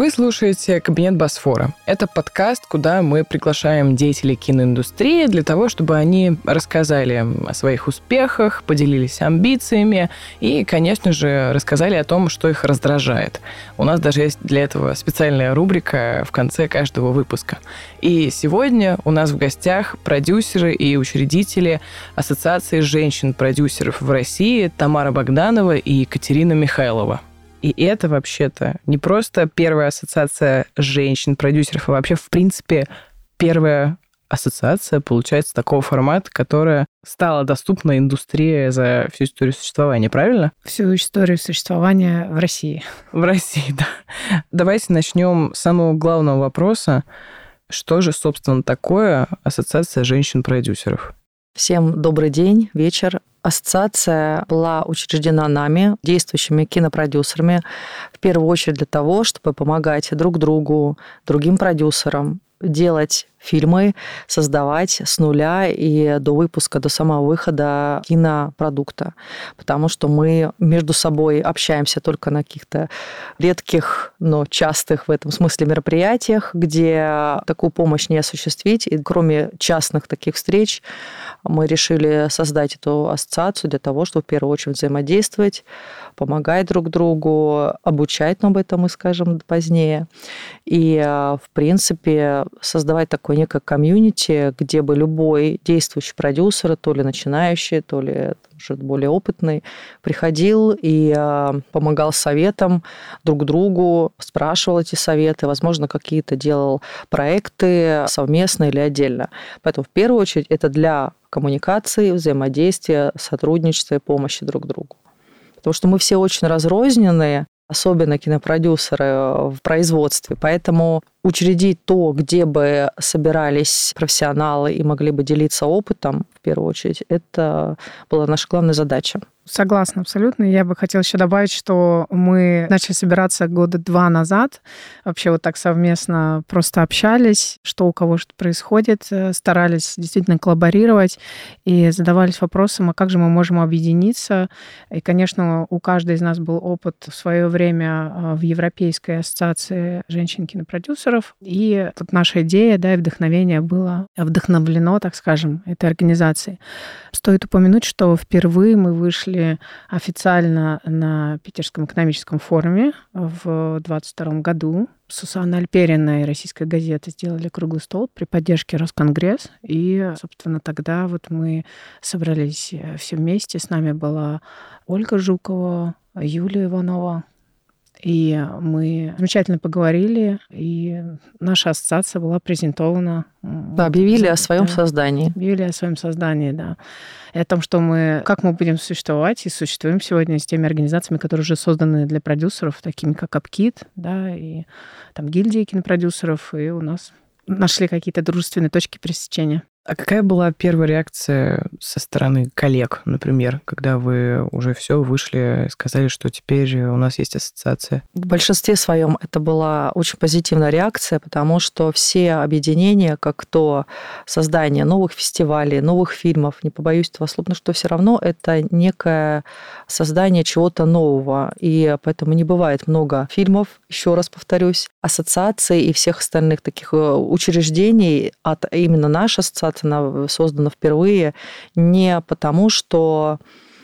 Вы слушаете «Кабинет Босфора». Это подкаст, куда мы приглашаем деятелей киноиндустрии для того, чтобы они рассказали о своих успехах, поделились амбициями и, конечно же, рассказали о том, что их раздражает. У нас даже есть для этого специальная рубрика в конце каждого выпуска. И сегодня у нас в гостях продюсеры и учредители Ассоциации женщин-продюсеров в России Тамара Богданова и Екатерина Михайлова. И это вообще-то не просто первая ассоциация женщин-продюсеров, а вообще, в принципе, первая ассоциация, получается, такого формата, которая стала доступна индустрии за всю историю существования, правильно? Всю историю существования в России. В России, да. Давайте начнем с самого главного вопроса. Что же, собственно, такое ассоциация женщин-продюсеров? Всем добрый день, вечер. Ассоциация была учреждена нами, действующими кинопродюсерами, в первую очередь для того, чтобы помогать друг другу, другим продюсерам делать фильмы, создавать с нуля и до выпуска, до самого выхода кинопродукта. Потому что мы между собой общаемся только на каких-то редких, но частых в этом смысле мероприятиях, где такую помощь не осуществить. И кроме частных таких встреч, мы решили создать эту ассоциацию для того, чтобы в первую очередь взаимодействовать, помогать друг другу, обучать, но об этом мы скажем позднее. И, в принципе, создавать такое некое комьюнити, где бы любой действующий продюсер, то ли начинающий, то ли уже более опытный, приходил и помогал советам друг другу, спрашивал эти советы, возможно, какие-то делал проекты совместно или отдельно. Поэтому в первую очередь это для коммуникации, взаимодействия, сотрудничества и помощи друг другу. Потому что мы все очень разрозненные, особенно кинопродюсеры в производстве. Поэтому учредить то, где бы собирались профессионалы и могли бы делиться опытом, в первую очередь, это была наша главная задача. Согласна абсолютно. Я бы хотела еще добавить, что мы начали собираться года два назад. Вообще вот так совместно просто общались, что у кого что происходит, э, старались действительно коллаборировать и задавались вопросом, а как же мы можем объединиться. И, конечно, у каждой из нас был опыт в свое время э, в Европейской ассоциации женщин-кинопродюсеров. И тут наша идея да, и вдохновение было вдохновлено, так скажем, этой организацией. Стоит упомянуть, что впервые мы вышли выступили официально на Питерском экономическом форуме в 2022 году. Сусанна Альперина и Российская газета сделали круглый стол при поддержке Росконгресс. И, собственно, тогда вот мы собрались э, все вместе. С нами была Ольга Жукова, Юлия Иванова, и мы замечательно поговорили, и наша ассоциация была презентована. Да, объявили о своем да, создании. Объявили о своем создании, да. И о том, что мы, как мы будем существовать, и существуем сегодня с теми организациями, которые уже созданы для продюсеров, такими как Апкит, да, и там гильдии кинопродюсеров, и у нас нашли какие-то дружественные точки пересечения. А какая была первая реакция со стороны коллег, например, когда вы уже все вышли и сказали, что теперь у нас есть ассоциация? В большинстве своем это была очень позитивная реакция, потому что все объединения, как то создание новых фестивалей, новых фильмов, не побоюсь этого слова, но что все равно это некое создание чего-то нового. И поэтому не бывает много фильмов, еще раз повторюсь, ассоциаций и всех остальных таких э, учреждений от именно нашей ассоциации она создана впервые не потому, что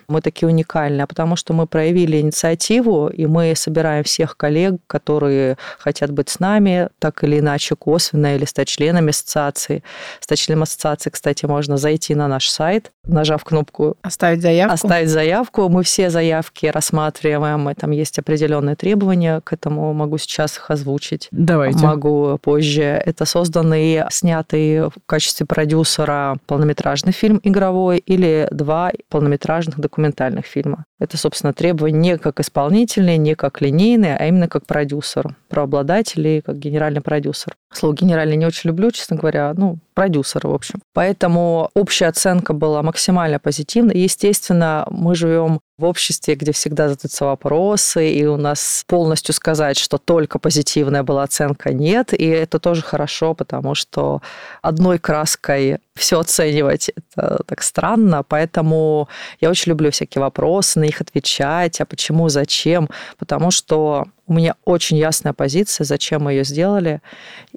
мы такие уникальные, а потому что мы проявили инициативу, и мы собираем всех коллег, которые хотят быть с нами, так или иначе косвенно, или стать членами ассоциации. Стать членом ассоциации, кстати, можно зайти на наш сайт, нажав кнопку «Оставить заявку». «Оставить заявку». Мы все заявки рассматриваем, и там есть определенные требования к этому. Могу сейчас их озвучить. Давайте. Могу позже. Это созданный, снятый в качестве продюсера полнометражный фильм игровой или два полнометражных документальных документальных фильма. Это, собственно, требования не как исполнительные, не как линейные, а именно как продюсер, правообладатель и как генеральный продюсер. Слово «генеральный» не очень люблю, честно говоря, ну, продюсер, в общем. Поэтому общая оценка была максимально позитивной. Естественно, мы живем в обществе, где всегда задаются вопросы, и у нас полностью сказать, что только позитивная была оценка, нет. И это тоже хорошо, потому что одной краской все оценивать это так странно. Поэтому я очень люблю всякие вопросы, на них отвечать, а почему, зачем. Потому что у меня очень ясная позиция, зачем мы ее сделали.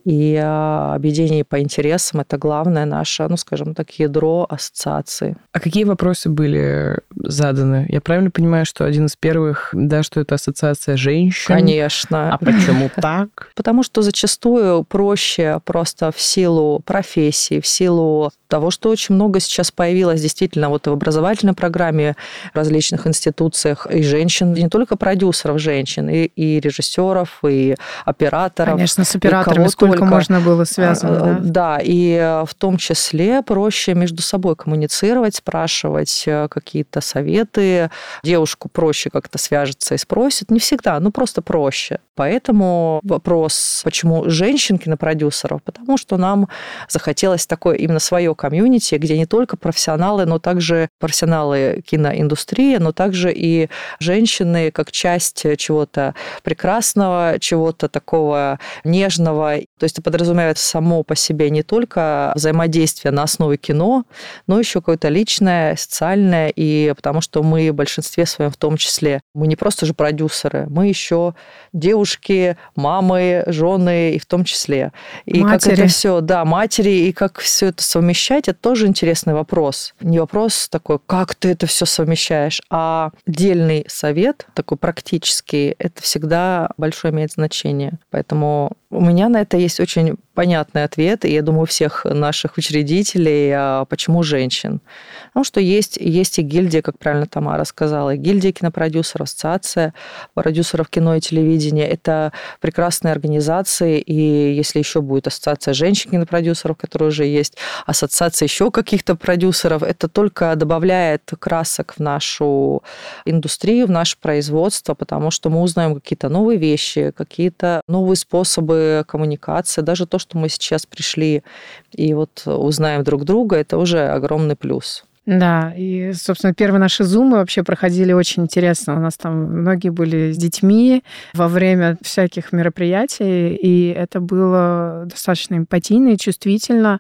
И а, объединение по интересам – это главное наше, ну, скажем так, ядро ассоциации. А какие вопросы были заданы? Я правильно понимаю, что один из первых, да, что это ассоциация женщин? Конечно. А почему так? Потому что зачастую проще просто в силу профессии, в силу того, что очень много сейчас появилось действительно вот в образовательной программе, в различных институциях и женщин, не только продюсеров женщин, и, и режиссеров, и операторов. Конечно, с операторами сколько только. можно было связано. А, да? да, и в том числе проще между собой коммуницировать, спрашивать э, какие-то советы. Девушку проще как-то свяжется и спросит. Не всегда, ну просто проще. Поэтому вопрос, почему женщин кинопродюсеров? Потому что нам захотелось такое именно свое комьюнити, где не только профессионалы, но также профессионалы киноиндустрии, но также и женщины как часть чего-то прекрасного, чего-то такого нежного. То есть это подразумевает само по себе не только взаимодействие на основе кино, но еще какое-то личное, социальное, и потому что мы в большинстве своем в том числе, мы не просто же продюсеры, мы еще девушки, мамы, жены и в том числе. И матери. как это все, да, матери, и как все это совмещать, это тоже интересный вопрос. Не вопрос такой, как ты это все совмещаешь, а отдельный совет, такой практический, это всегда большое имеет значение. Поэтому у меня на это есть очень понятный ответ, и я думаю, у всех наших учредителей, а почему женщин. Потому что есть, есть и гильдия, как правильно Тамара сказала, и гильдия кинопродюсеров, ассоциация продюсеров кино и телевидения. Это прекрасные организации, и если еще будет ассоциация женщин-кинопродюсеров, которые уже есть, ассоциация еще каких-то продюсеров, это только добавляет красок в нашу индустрию, в наше производство, потому что мы узнаем какие-то новые вещи, какие-то новые способы коммуникации, даже то, что мы сейчас пришли и вот узнаем друг друга, это уже огромный плюс. Да, и, собственно, первые наши зумы вообще проходили очень интересно. У нас там многие были с детьми во время всяких мероприятий, и это было достаточно эмпатийно и чувствительно.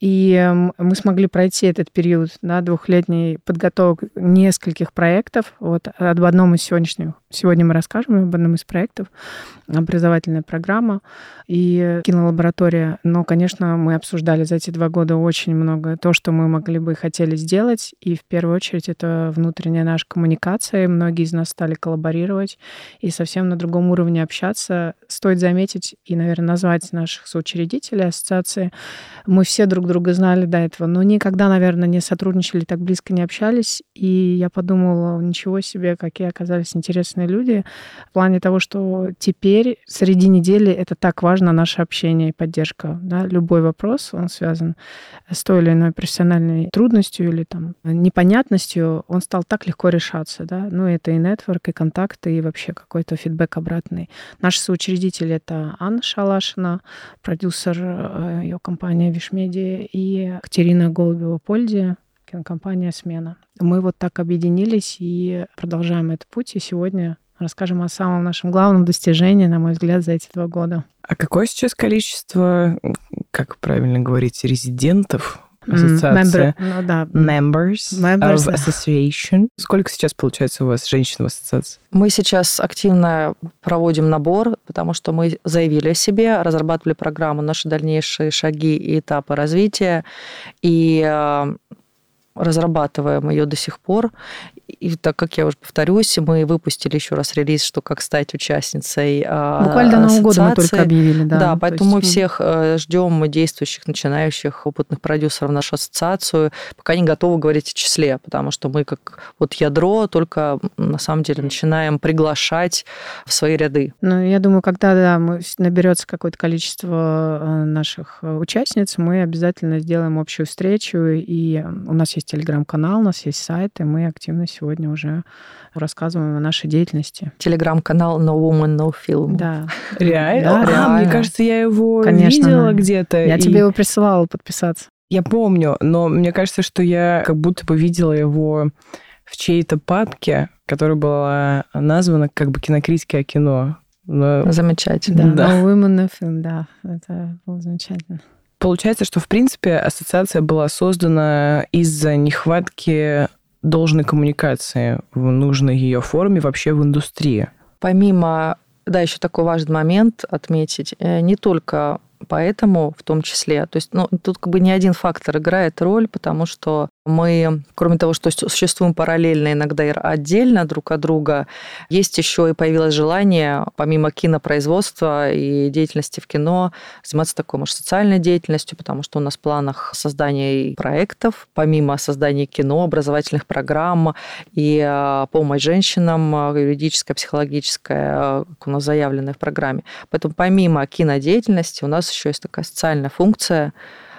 И мы смогли пройти этот период да, двухлетней подготовки нескольких проектов. Вот об одном из сегодняшних. Сегодня мы расскажем об одном из проектов. Образовательная программа и кинолаборатория. Но, конечно, мы обсуждали за эти два года очень много то, что мы могли бы и хотели сделать. И в первую очередь это внутренняя наша коммуникация. Многие из нас стали коллаборировать и совсем на другом уровне общаться. Стоит заметить и, наверное, назвать наших соучредителей ассоциации. Мы все друг друга знали до этого, но никогда, наверное, не сотрудничали, так близко не общались. И я подумала, ничего себе, какие оказались интересные люди. В плане того, что теперь среди недели это так важно, наше общение и поддержка. Да? Любой вопрос, он связан с той или иной профессиональной трудностью или там непонятностью, он стал так легко решаться. Да? Ну, это и нетворк, и контакты, и вообще какой-то фидбэк обратный. Наш соучредитель — это Анна Шалашина, продюсер э, ее компании Вишмедиа, и Катерина Голубева-Польди, кинокомпания «Смена». Мы вот так объединились и продолжаем этот путь. И сегодня расскажем о самом нашем главном достижении, на мой взгляд, за эти два года. А какое сейчас количество, как правильно говорить, резидентов ассоциация. Member, ну, да. Members, Members of association. Сколько сейчас получается у вас женщин в ассоциации? Мы сейчас активно проводим набор, потому что мы заявили о себе, разрабатывали программу, наши дальнейшие шаги и этапы развития. И э, разрабатываем ее до сих пор. И так как я уже повторюсь, мы выпустили еще раз релиз, что как стать участницей а, Буквально до Нового года мы только объявили, да. Да, поэтому есть... мы всех э, ждем действующих, начинающих, опытных продюсеров в нашу ассоциацию, пока не готовы говорить о числе, потому что мы как вот ядро только на самом деле начинаем приглашать в свои ряды. Ну, я думаю, когда да, мы, наберется какое-то количество э, наших э, участниц, мы обязательно сделаем общую встречу, и у нас есть телеграм-канал, у нас есть сайт, и мы активно сегодня уже рассказываем о нашей деятельности. Телеграм-канал No Woman, No Film. Да. Реально? Да, а, реально. мне кажется, я его Конечно, видела где-то. Я и... тебе его присылала подписаться. Я помню, но мне кажется, что я как будто бы видела его в чьей-то папке, которая была названа как бы кинокритики о кино. Но... Замечательно. Да, да. No Women, No Film, да. Это было замечательно. Получается, что, в принципе, ассоциация была создана из-за нехватки должной коммуникации в нужной ее форме вообще в индустрии. Помимо Да, еще такой важный момент отметить. Э, не только поэтому в том числе. То есть, ну, тут как бы не один фактор играет роль, потому что мы, кроме того, что существуем параллельно, иногда и отдельно друг от друга, есть еще и появилось желание, помимо кинопроизводства и деятельности в кино, заниматься такой, может, социальной деятельностью, потому что у нас в планах создания проектов, помимо создания кино, образовательных программ и а, помощь женщинам, а, юридическая, психологическая, как у нас заявленная в программе. Поэтому помимо кинодеятельности у нас еще есть такая социальная функция,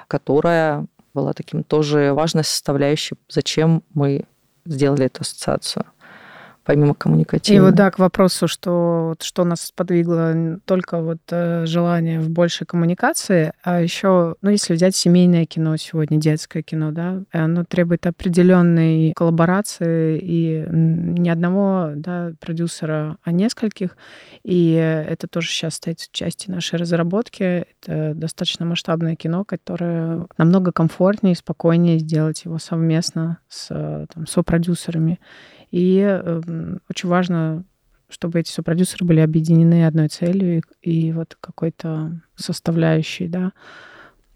которая была таким тоже важной составляющей, зачем мы сделали эту ассоциацию помимо коммуникативного. И вот да, к вопросу, что, вот, что нас сподвигло только вот э, желание в большей коммуникации, а еще, ну, если взять семейное кино сегодня, детское кино, да, оно требует определенной коллаборации и не одного да, продюсера, а нескольких. И это тоже сейчас стоит в части нашей разработки. Это достаточно масштабное кино, которое намного комфортнее и спокойнее сделать его совместно с там, сопродюсерами. И э, очень важно, чтобы эти сопродюсеры были объединены одной целью и, и вот какой-то составляющей, да,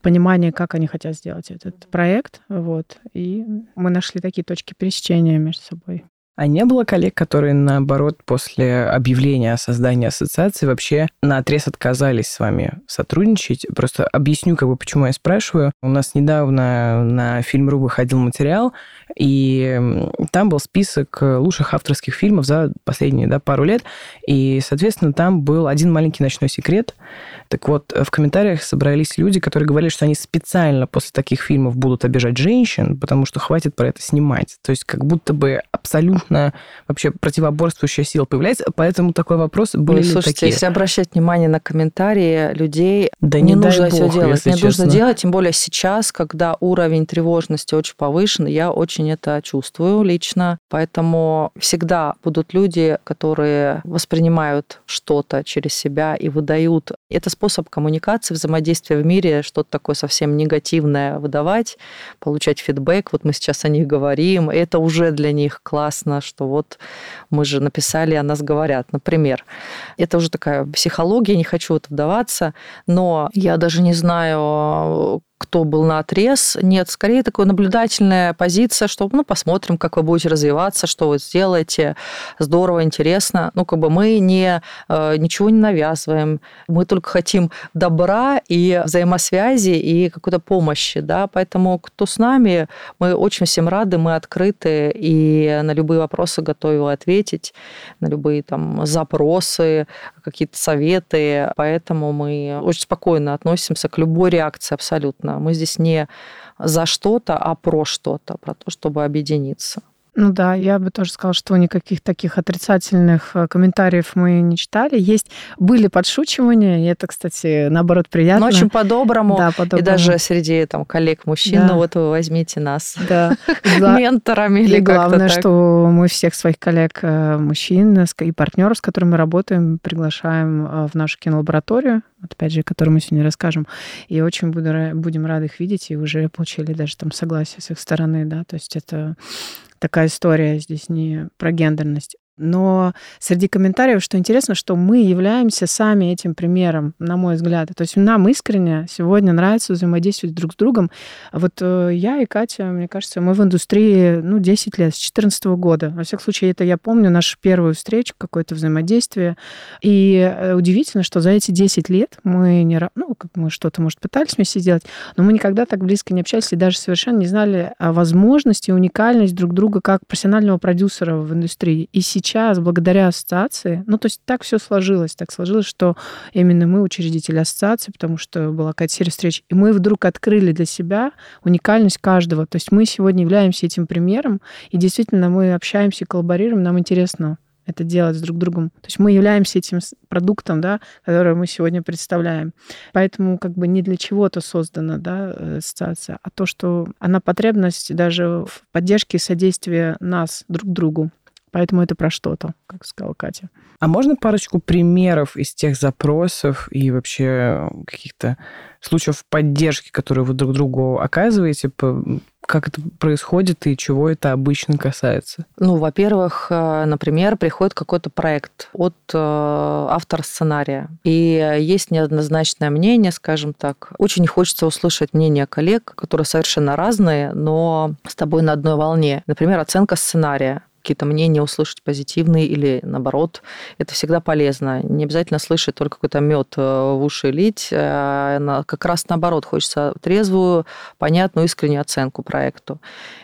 понимание, как они хотят сделать этот проект. Вот. И мы нашли такие точки пересечения между собой. А не было коллег, которые, наоборот, после объявления о создании ассоциации вообще на отрез отказались с вами сотрудничать? Просто объясню, как бы, почему я спрашиваю. У нас недавно на Фильм.ру выходил материал, и там был список лучших авторских фильмов за последние да, пару лет. И, соответственно, там был один маленький ночной секрет. Так вот, в комментариях собрались люди, которые говорили, что они специально после таких фильмов будут обижать женщин, потому что хватит про это снимать. То есть как будто бы абсолютно абсолютно вообще противоборствующая сила появляется, поэтому такой вопрос были ну, слушайте, такие. если обращать внимание на комментарии людей, да не, не нужно все делать. Не честно. нужно делать, тем более сейчас, когда уровень тревожности очень повышен, я очень это чувствую лично, поэтому всегда будут люди, которые воспринимают что-то через себя и выдают. Это способ коммуникации, взаимодействия в мире, что-то такое совсем негативное выдавать, получать фидбэк. Вот мы сейчас о них говорим, это уже для них классно, написано, что вот мы же написали, о нас говорят, например. Это уже такая психология, не хочу в это вдаваться, но я даже не знаю, кто был на отрез. Нет, скорее такая наблюдательная позиция, что ну, посмотрим, как вы будете развиваться, что вы сделаете. Здорово, интересно. Ну, как бы мы не, э, ничего не навязываем. Мы только хотим добра и взаимосвязи и какой-то помощи. Да? Поэтому кто с нами, мы очень всем рады, мы открыты и на любые вопросы готовы ответить, на любые там запросы, какие-то советы. Поэтому мы очень спокойно относимся к любой реакции абсолютно мы здесь не за что-то, а про что-то, про то, чтобы объединиться. Ну да, я бы тоже сказала, что никаких таких отрицательных э, комментариев мы не читали. Есть были подшучивания, и это, кстати, наоборот приятно. Но очень по-доброму. Да, по-доброму. И даже среди там коллег мужчин, да. ну вот вы возьмите нас да. менторами или И главное, что мы всех своих коллег э, мужчин и партнеров, с которыми мы работаем, приглашаем э, в нашу кинолабораторию, опять же, о которой мы сегодня расскажем. И очень буду, будем рады их видеть, и уже получили даже там согласие с их стороны, да, то есть это такая история здесь не про гендерность. Но среди комментариев, что интересно, что мы являемся сами этим примером, на мой взгляд. То есть нам искренне сегодня нравится взаимодействовать друг с другом. Вот э, я и Катя, мне кажется, мы в индустрии ну, 10 лет, с 2014 года. Во всяком случае, это я помню нашу первую встречу, какое-то взаимодействие. И э, удивительно, что за эти 10 лет мы не... Ну, как мы что-то, может, пытались вместе сделать, но мы никогда так близко не общались и даже совершенно не знали возможности, уникальность друг друга как профессионального продюсера в индустрии. И сейчас сейчас, благодаря ассоциации, ну, то есть так все сложилось, так сложилось, что именно мы учредители ассоциации, потому что была какая-то серия встреч, и мы вдруг открыли для себя уникальность каждого. То есть мы сегодня являемся этим примером, и действительно мы общаемся и коллаборируем, нам интересно это делать с друг другом. То есть мы являемся этим продуктом, да, который мы сегодня представляем. Поэтому как бы не для чего-то создана да, э, ассоциация, а то, что она потребность даже в поддержке и содействии нас друг другу. Поэтому это про что-то, как сказала Катя. А можно парочку примеров из тех запросов и вообще каких-то случаев поддержки, которые вы друг другу оказываете, как это происходит и чего это обычно касается? Ну, во-первых, э, например, приходит какой-то проект от э, автора сценария, и есть неоднозначное мнение, скажем так. Очень хочется услышать мнение коллег, которые совершенно разные, но с тобой на одной волне. Например, оценка сценария какие-то мнения услышать позитивные или наоборот. Это всегда полезно. Не обязательно слышать только какой-то мед э, в уши лить. А как раз наоборот, хочется трезвую, понятную, искреннюю оценку проекту.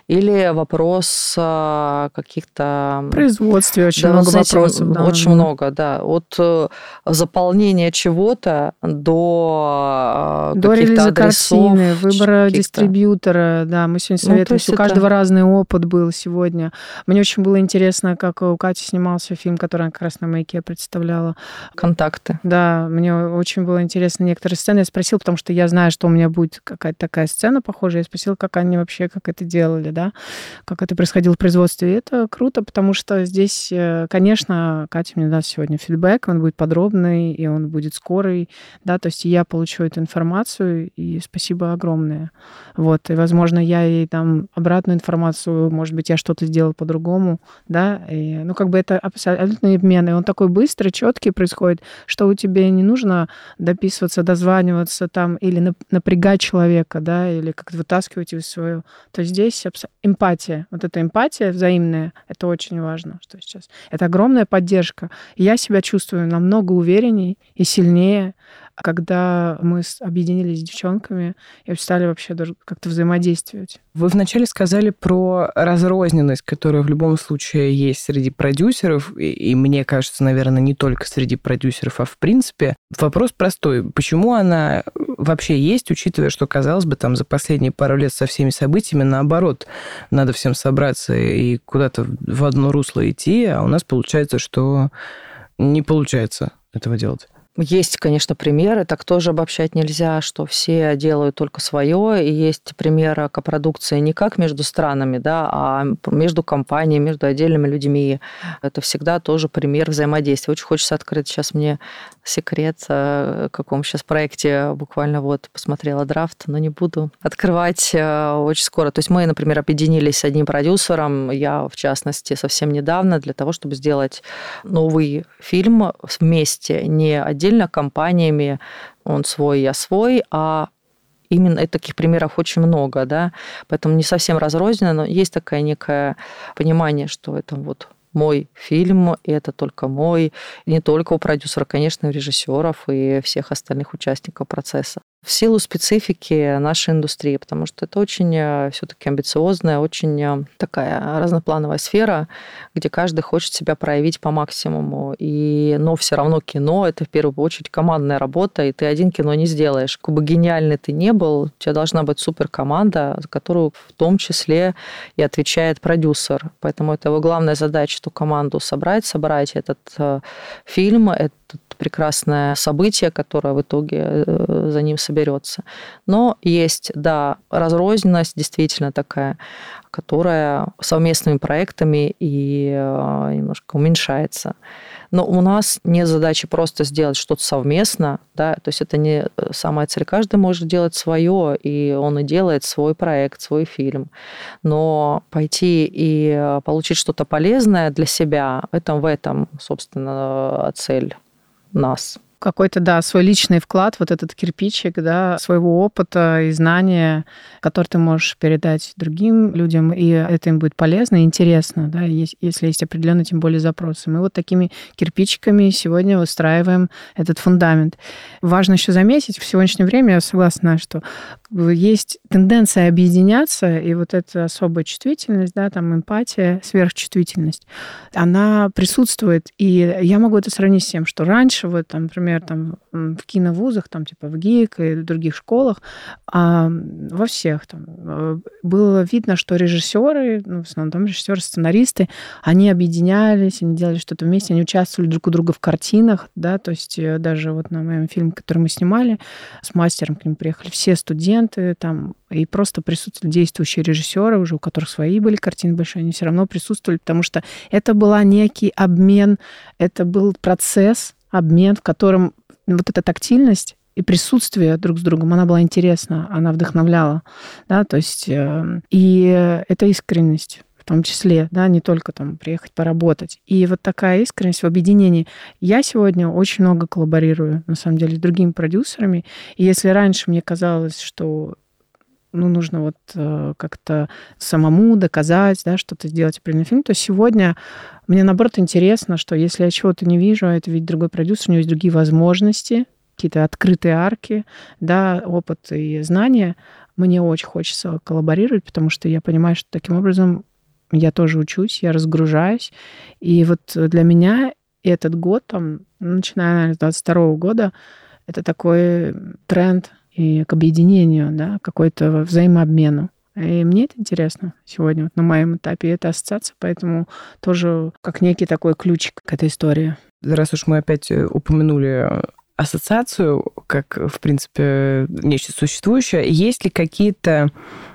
Или вопрос а, каких-то... Производстве очень да, много знаете, вопросов. Да, очень много, да. От э, заполнения чего-то до а, до релиза адресов, картины, выбора дистрибьютора. Да, мы сегодня ну, советуемся. Ну, У каждого это... разный опыт был сегодня. Мне очень было интересно, как у Кати снимался фильм, который она как раз на маяке представляла. Контакты. Да, мне очень было интересно некоторые сцены. Я спросила, потому что я знаю, что у меня будет какая-то такая сцена похожая. Я спросила, как они вообще, как это делали, да да, как это происходило в производстве. И это круто, потому что здесь, э, конечно, Катя мне даст сегодня фидбэк, он будет подробный, и он будет скорый, да, то есть я получу эту информацию, и спасибо огромное. Вот, и, возможно, я ей там обратную информацию, может быть, я что-то сделал по-другому, да, и, ну, как бы это абсолютный обмен, и он такой быстрый, четкий происходит, что у тебя не нужно дописываться, дозваниваться там, или напрягать человека, да, или как-то вытаскивать из своего. То здесь эмпатия. Вот эта эмпатия взаимная, это очень важно, что сейчас. Это огромная поддержка. Я себя чувствую намного уверенней и сильнее, когда мы объединились с девчонками и стали вообще даже как-то взаимодействовать. Вы вначале сказали про разрозненность, которая в любом случае есть среди продюсеров, и, и мне кажется, наверное, не только среди продюсеров, а в принципе. Вопрос простой. Почему она вообще есть, учитывая, что, казалось бы, там за последние пару лет со всеми событиями, наоборот, надо всем собраться и куда-то в одно русло идти, а у нас получается, что не получается этого делать. Есть, конечно, примеры, так тоже обобщать нельзя, что все делают только свое, и есть примеры копродукции не как между странами, да, а между компаниями, между отдельными людьми. Это всегда тоже пример взаимодействия. Очень хочется открыть сейчас мне секрет, э, в каком сейчас проекте буквально вот посмотрела драфт, но не буду открывать э, очень скоро. То есть мы, например, объединились с одним продюсером, я, в частности, совсем недавно, для того, чтобы сделать новый фильм вместе, не отдельно компаниями, он свой, я свой, а именно таких примеров очень много, да, поэтому не совсем разрозненно, но есть такое некое понимание, что это вот мой фильм, и это только мой, не только у продюсера, конечно, у режиссеров и всех остальных участников процесса в силу специфики нашей индустрии, потому что это очень э, все-таки амбициозная, очень э, такая разноплановая сфера, где каждый хочет себя проявить по максимуму. И, но все равно кино это в первую очередь командная работа, и ты один кино не сделаешь. Как бы гениальный ты не был, у тебя должна быть супер команда, за которую в том числе и отвечает продюсер. Поэтому это его главная задача, эту команду собрать, собрать этот э, фильм, этот прекрасное событие, которое в итоге э, за ним соберется. Но есть, да, разрозненность действительно такая, которая совместными проектами и э, немножко уменьшается. Но у нас нет задачи просто сделать что-то совместно, да, то есть это не э, самая цель. Каждый может делать свое, и он и делает свой проект, свой фильм. Но пойти и получить что-то полезное для себя, это в этом, собственно, цель нас какой-то, да, свой личный вклад, вот этот кирпичик, да, своего опыта и знания, который ты можешь передать другим людям, и это им будет полезно и интересно, да, если есть определенные, тем более, запросы. Мы вот такими кирпичиками сегодня выстраиваем этот фундамент. Важно еще заметить, в сегодняшнее время я согласна, что есть тенденция объединяться, и вот эта особая чувствительность, да, там эмпатия, сверхчувствительность, она присутствует. И я могу это сравнить с тем, что раньше, вот, там, например, там в киновузах, там типа в ГИК и в других школах, а во всех там э, было видно, что режиссеры, ну, в основном там режиссеры, сценаристы, они объединялись, они делали что-то вместе, они участвовали друг у друга в картинах, да, то есть э, даже вот на моем фильме, который мы снимали, с мастером к ним приехали все студенты, там и просто присутствовали действующие режиссеры, уже у которых свои были картины большие, они все равно присутствовали, потому что это был некий обмен, это был процесс, обмен, в котором вот эта тактильность и присутствие друг с другом, она была интересна, она вдохновляла, да, то есть э, и это искренность в том числе, да, не только там приехать поработать. И вот такая искренность в объединении. Я сегодня очень много коллаборирую, на самом деле, с другими продюсерами. И если раньше мне казалось, что ну, нужно вот э, как-то самому доказать, да, что-то сделать определенный фильм, то сегодня мне, наоборот, интересно, что если я чего-то не вижу, а это ведь другой продюсер, у него есть другие возможности, какие-то открытые арки, да, опыт и знания, мне очень хочется коллаборировать, потому что я понимаю, что таким образом я тоже учусь, я разгружаюсь. И вот для меня этот год, там, начиная, наверное, с 22 года, это такой тренд и к объединению, да, какой-то взаимообмену. И мне это интересно сегодня вот на моем этапе. Это ассоциация, поэтому тоже как некий такой ключик к этой истории. Раз уж мы опять э, упомянули ассоциацию как, в принципе, нечто существующее, есть ли какие-то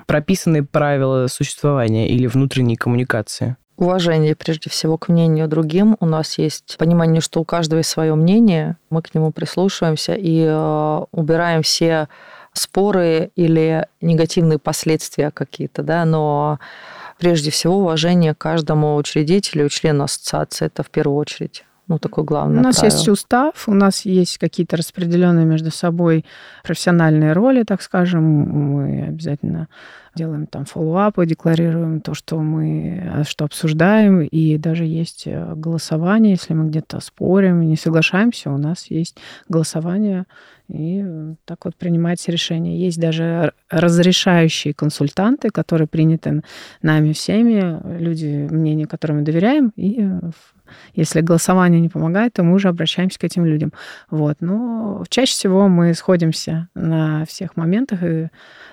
прописанные правила существования или внутренней коммуникации? Уважение, прежде всего, к мнению другим. У нас есть понимание, что у каждого есть свое мнение. Мы к нему прислушиваемся и э, убираем все споры или негативные последствия какие-то, да, но прежде всего уважение каждому учредителю, члену ассоциации, это в первую очередь ну, такой главный. У нас правило. есть устав, у нас есть какие-то распределенные между собой профессиональные роли, так скажем. Мы обязательно делаем там фоллоуапы, декларируем то, что мы что обсуждаем, и даже есть э, голосование, если мы где-то спорим, не соглашаемся, у нас есть голосование, и так вот принимается решение. Есть даже разрешающие консультанты, которые приняты нами всеми, люди, мнению которым мы доверяем, и если голосование не помогает, то мы уже обращаемся к этим людям. Вот. Но чаще всего мы сходимся на всех моментах. И...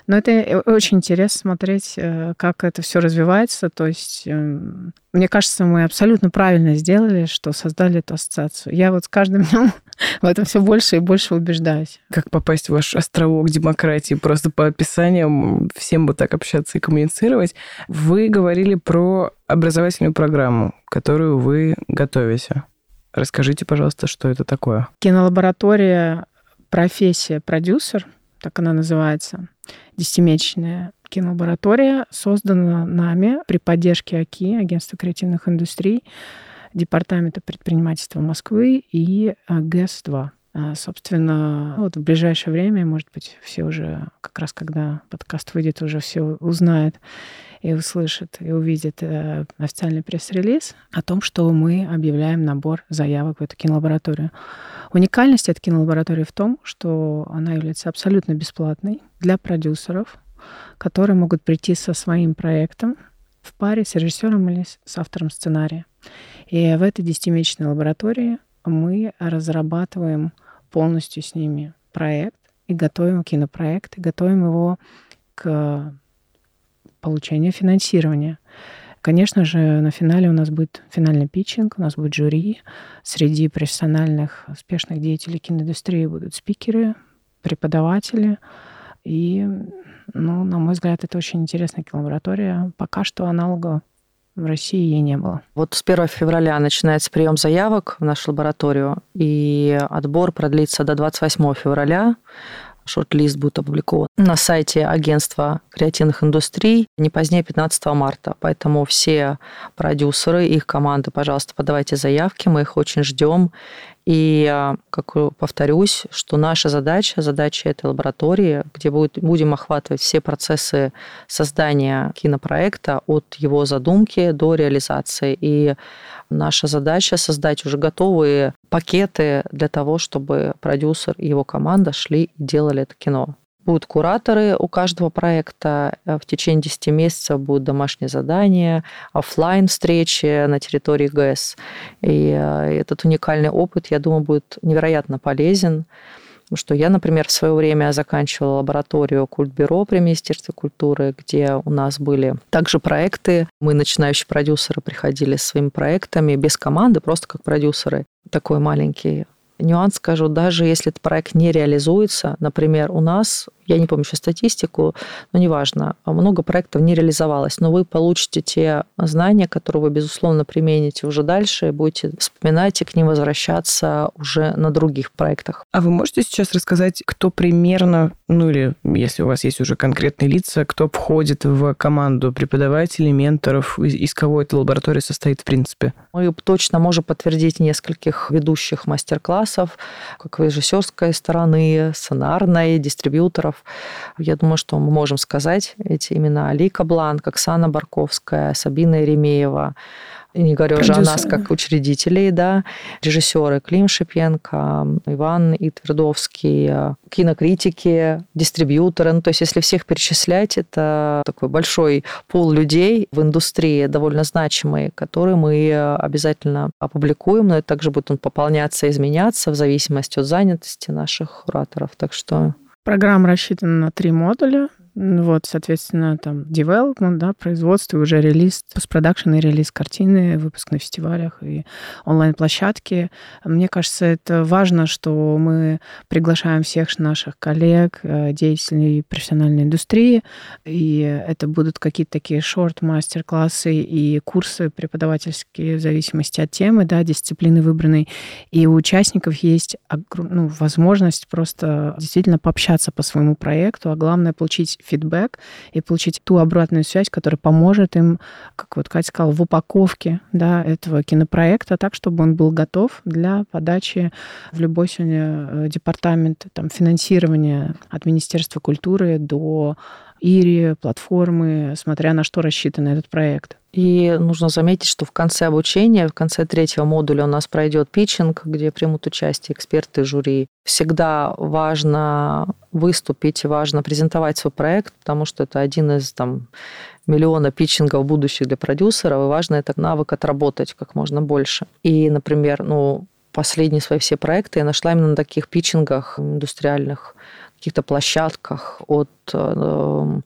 Но это э, очень интересно смотреть, э, как это все развивается. То есть, эм, мне кажется, мы абсолютно правильно сделали, что создали эту ассоциацию. Я вот с каждым днем в этом все больше и больше убеждаюсь. Как попасть в ваш островок демократии? Просто по описаниям всем бы так общаться и коммуницировать. Вы говорили про образовательную программу, которую вы готовите. Расскажите, пожалуйста, что это такое? Кинолаборатория профессия продюсер, так она называется, десятимесячная кинолаборатория, создана нами при поддержке АКИ, Агентства креативных индустрий, Департамента предпринимательства Москвы и а, ГЭС-2. А, собственно, вот в ближайшее время, может быть, все уже, как раз когда подкаст выйдет, уже все узнают и услышат, и увидят э, официальный пресс-релиз о том, что мы объявляем набор заявок в эту кинолабораторию. Уникальность этой кинолаборатории в том, что она является абсолютно бесплатной для продюсеров, которые могут прийти со своим проектом в паре с режиссером или с автором сценария. И в этой десятимесячной лаборатории мы разрабатываем полностью с ними проект и готовим кинопроект, и готовим его к получения финансирования. Конечно же, на финале у нас будет финальный питчинг, у нас будет жюри. Среди профессиональных, успешных деятелей киноиндустрии будут спикеры, преподаватели. И, ну, на мой взгляд, это очень интересная кинолаборатория. Пока что аналога в России ей не было. Вот с 1 февраля начинается прием заявок в нашу лабораторию, и отбор продлится до 28 февраля шорт-лист будет опубликован на сайте агентства креативных индустрий не позднее 15 марта. Поэтому все продюсеры, их команды, пожалуйста, подавайте заявки, мы их очень ждем. И, как повторюсь, что наша задача, задача этой лаборатории, где будет, будем охватывать все процессы создания кинопроекта от его задумки до реализации. И наша задача создать уже готовые пакеты для того, чтобы продюсер и его команда шли и делали это кино. Будут кураторы у каждого проекта. Э, в течение 10 месяцев будут домашние задания, офлайн встречи на территории ГЭС. И э, этот уникальный опыт, я думаю, будет невероятно полезен. Потому что я, например, в свое время заканчивала лабораторию Культбюро при Министерстве культуры, где у нас были также проекты. Мы, начинающие продюсеры, приходили с своими проектами без команды, просто как продюсеры. Такой маленький нюанс скажу, даже если этот проект не реализуется, например, у нас я не помню сейчас статистику, но неважно, много проектов не реализовалось, но вы получите те знания, которые вы, безусловно, примените уже дальше, и будете вспоминать и к ним возвращаться уже на других проектах. А вы можете сейчас рассказать, кто примерно, ну или если у вас есть уже конкретные лица, кто входит в команду преподавателей, менторов, из кого эта лаборатория состоит в принципе? Мы точно можем подтвердить нескольких ведущих мастер-классов, как режиссерской стороны, сценарной, дистрибьюторов. Я думаю, что мы можем сказать эти имена. Алика Бланк, Оксана Барковская, Сабина Еремеева, не говорю уже о нас как учредителей, да, режиссеры Клим Шипенко, Иван Итвердовский, кинокритики, дистрибьюторы. Ну, то есть, если всех перечислять, это такой большой пул людей в индустрии, довольно значимый, который мы обязательно опубликуем, но это также будет он пополняться, изменяться в зависимости от занятости наших кураторов. Так что Программа рассчитана на три модуля. Вот, соответственно, там development, да, производство, уже релиз, постпродакшн и релиз картины, выпуск на фестивалях и онлайн-площадки. Мне кажется, это важно, что мы приглашаем всех наших коллег, э, деятелей профессиональной индустрии, и это будут какие-то такие шорт-мастер-классы и курсы преподавательские в зависимости от темы, да, дисциплины выбранной. И у участников есть ну, возможность просто действительно пообщаться по своему проекту, а главное получить фидбэк и получить ту обратную связь, которая поможет им, как вот Катя сказала, в упаковке да, этого кинопроекта так, чтобы он был готов для подачи в любой сегодня э, департамент там, финансирования от Министерства культуры до Ири, платформы, смотря на что рассчитан этот проект. И нужно заметить, что в конце обучения, в конце третьего модуля у нас пройдет питчинг, где примут участие эксперты жюри. Всегда важно выступить, важно презентовать свой проект, потому что это один из там, миллиона питчингов будущих для продюсеров, и важно этот навык отработать как можно больше. И, например, ну, последние свои все проекты я нашла именно на таких питчингах индустриальных, каких-то площадках от э,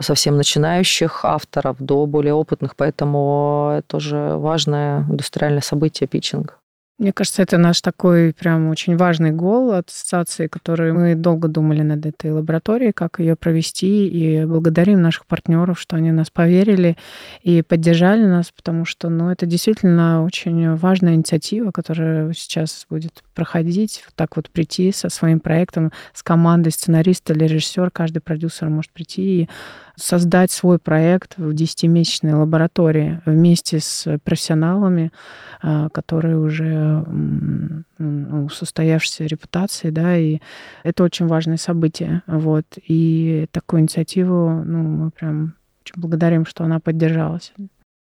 совсем начинающих авторов до более опытных, поэтому это тоже важное индустриальное событие питчинг. Мне кажется, это наш такой прям очень важный гол от ассоциации, который мы долго думали над этой лабораторией, как ее провести, и благодарим наших партнеров, что они нас поверили и поддержали нас, потому что, ну, это действительно очень важная инициатива, которая сейчас будет проходить, так вот прийти со своим проектом, с командой сценариста или режиссер, каждый продюсер может прийти и создать свой проект в 10-месячной лаборатории вместе с профессионалами, а, которые уже ну, с устоявшейся да, и это очень важное событие, вот, и такую инициативу, ну, мы прям очень благодарим, что она поддержалась.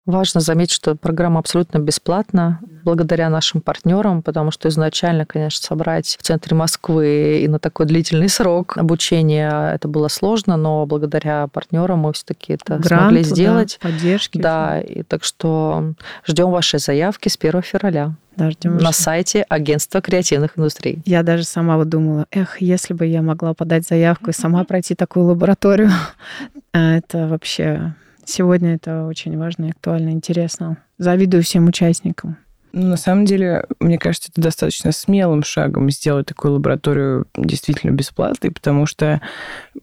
Важно заметить, что программа абсолютно бесплатна, благодаря нашим партнерам, потому что изначально, конечно, собрать в центре Москвы и на такой длительный срок обучения это было сложно, но благодаря партнерам мы все-таки это Гранту, смогли сделать. Да, поддержки. Да, и так что ждем ваши заявки с 1 февраля. Да, ждем на сайте Агентства креативных индустрий. Я даже сама вот думала, эх, если бы я могла подать заявку и сама пройти такую лабораторию, это вообще Сегодня это очень важно, актуально, интересно. Завидую всем участникам. Ну, на самом деле, мне кажется, это достаточно смелым шагом сделать такую лабораторию действительно бесплатной, потому что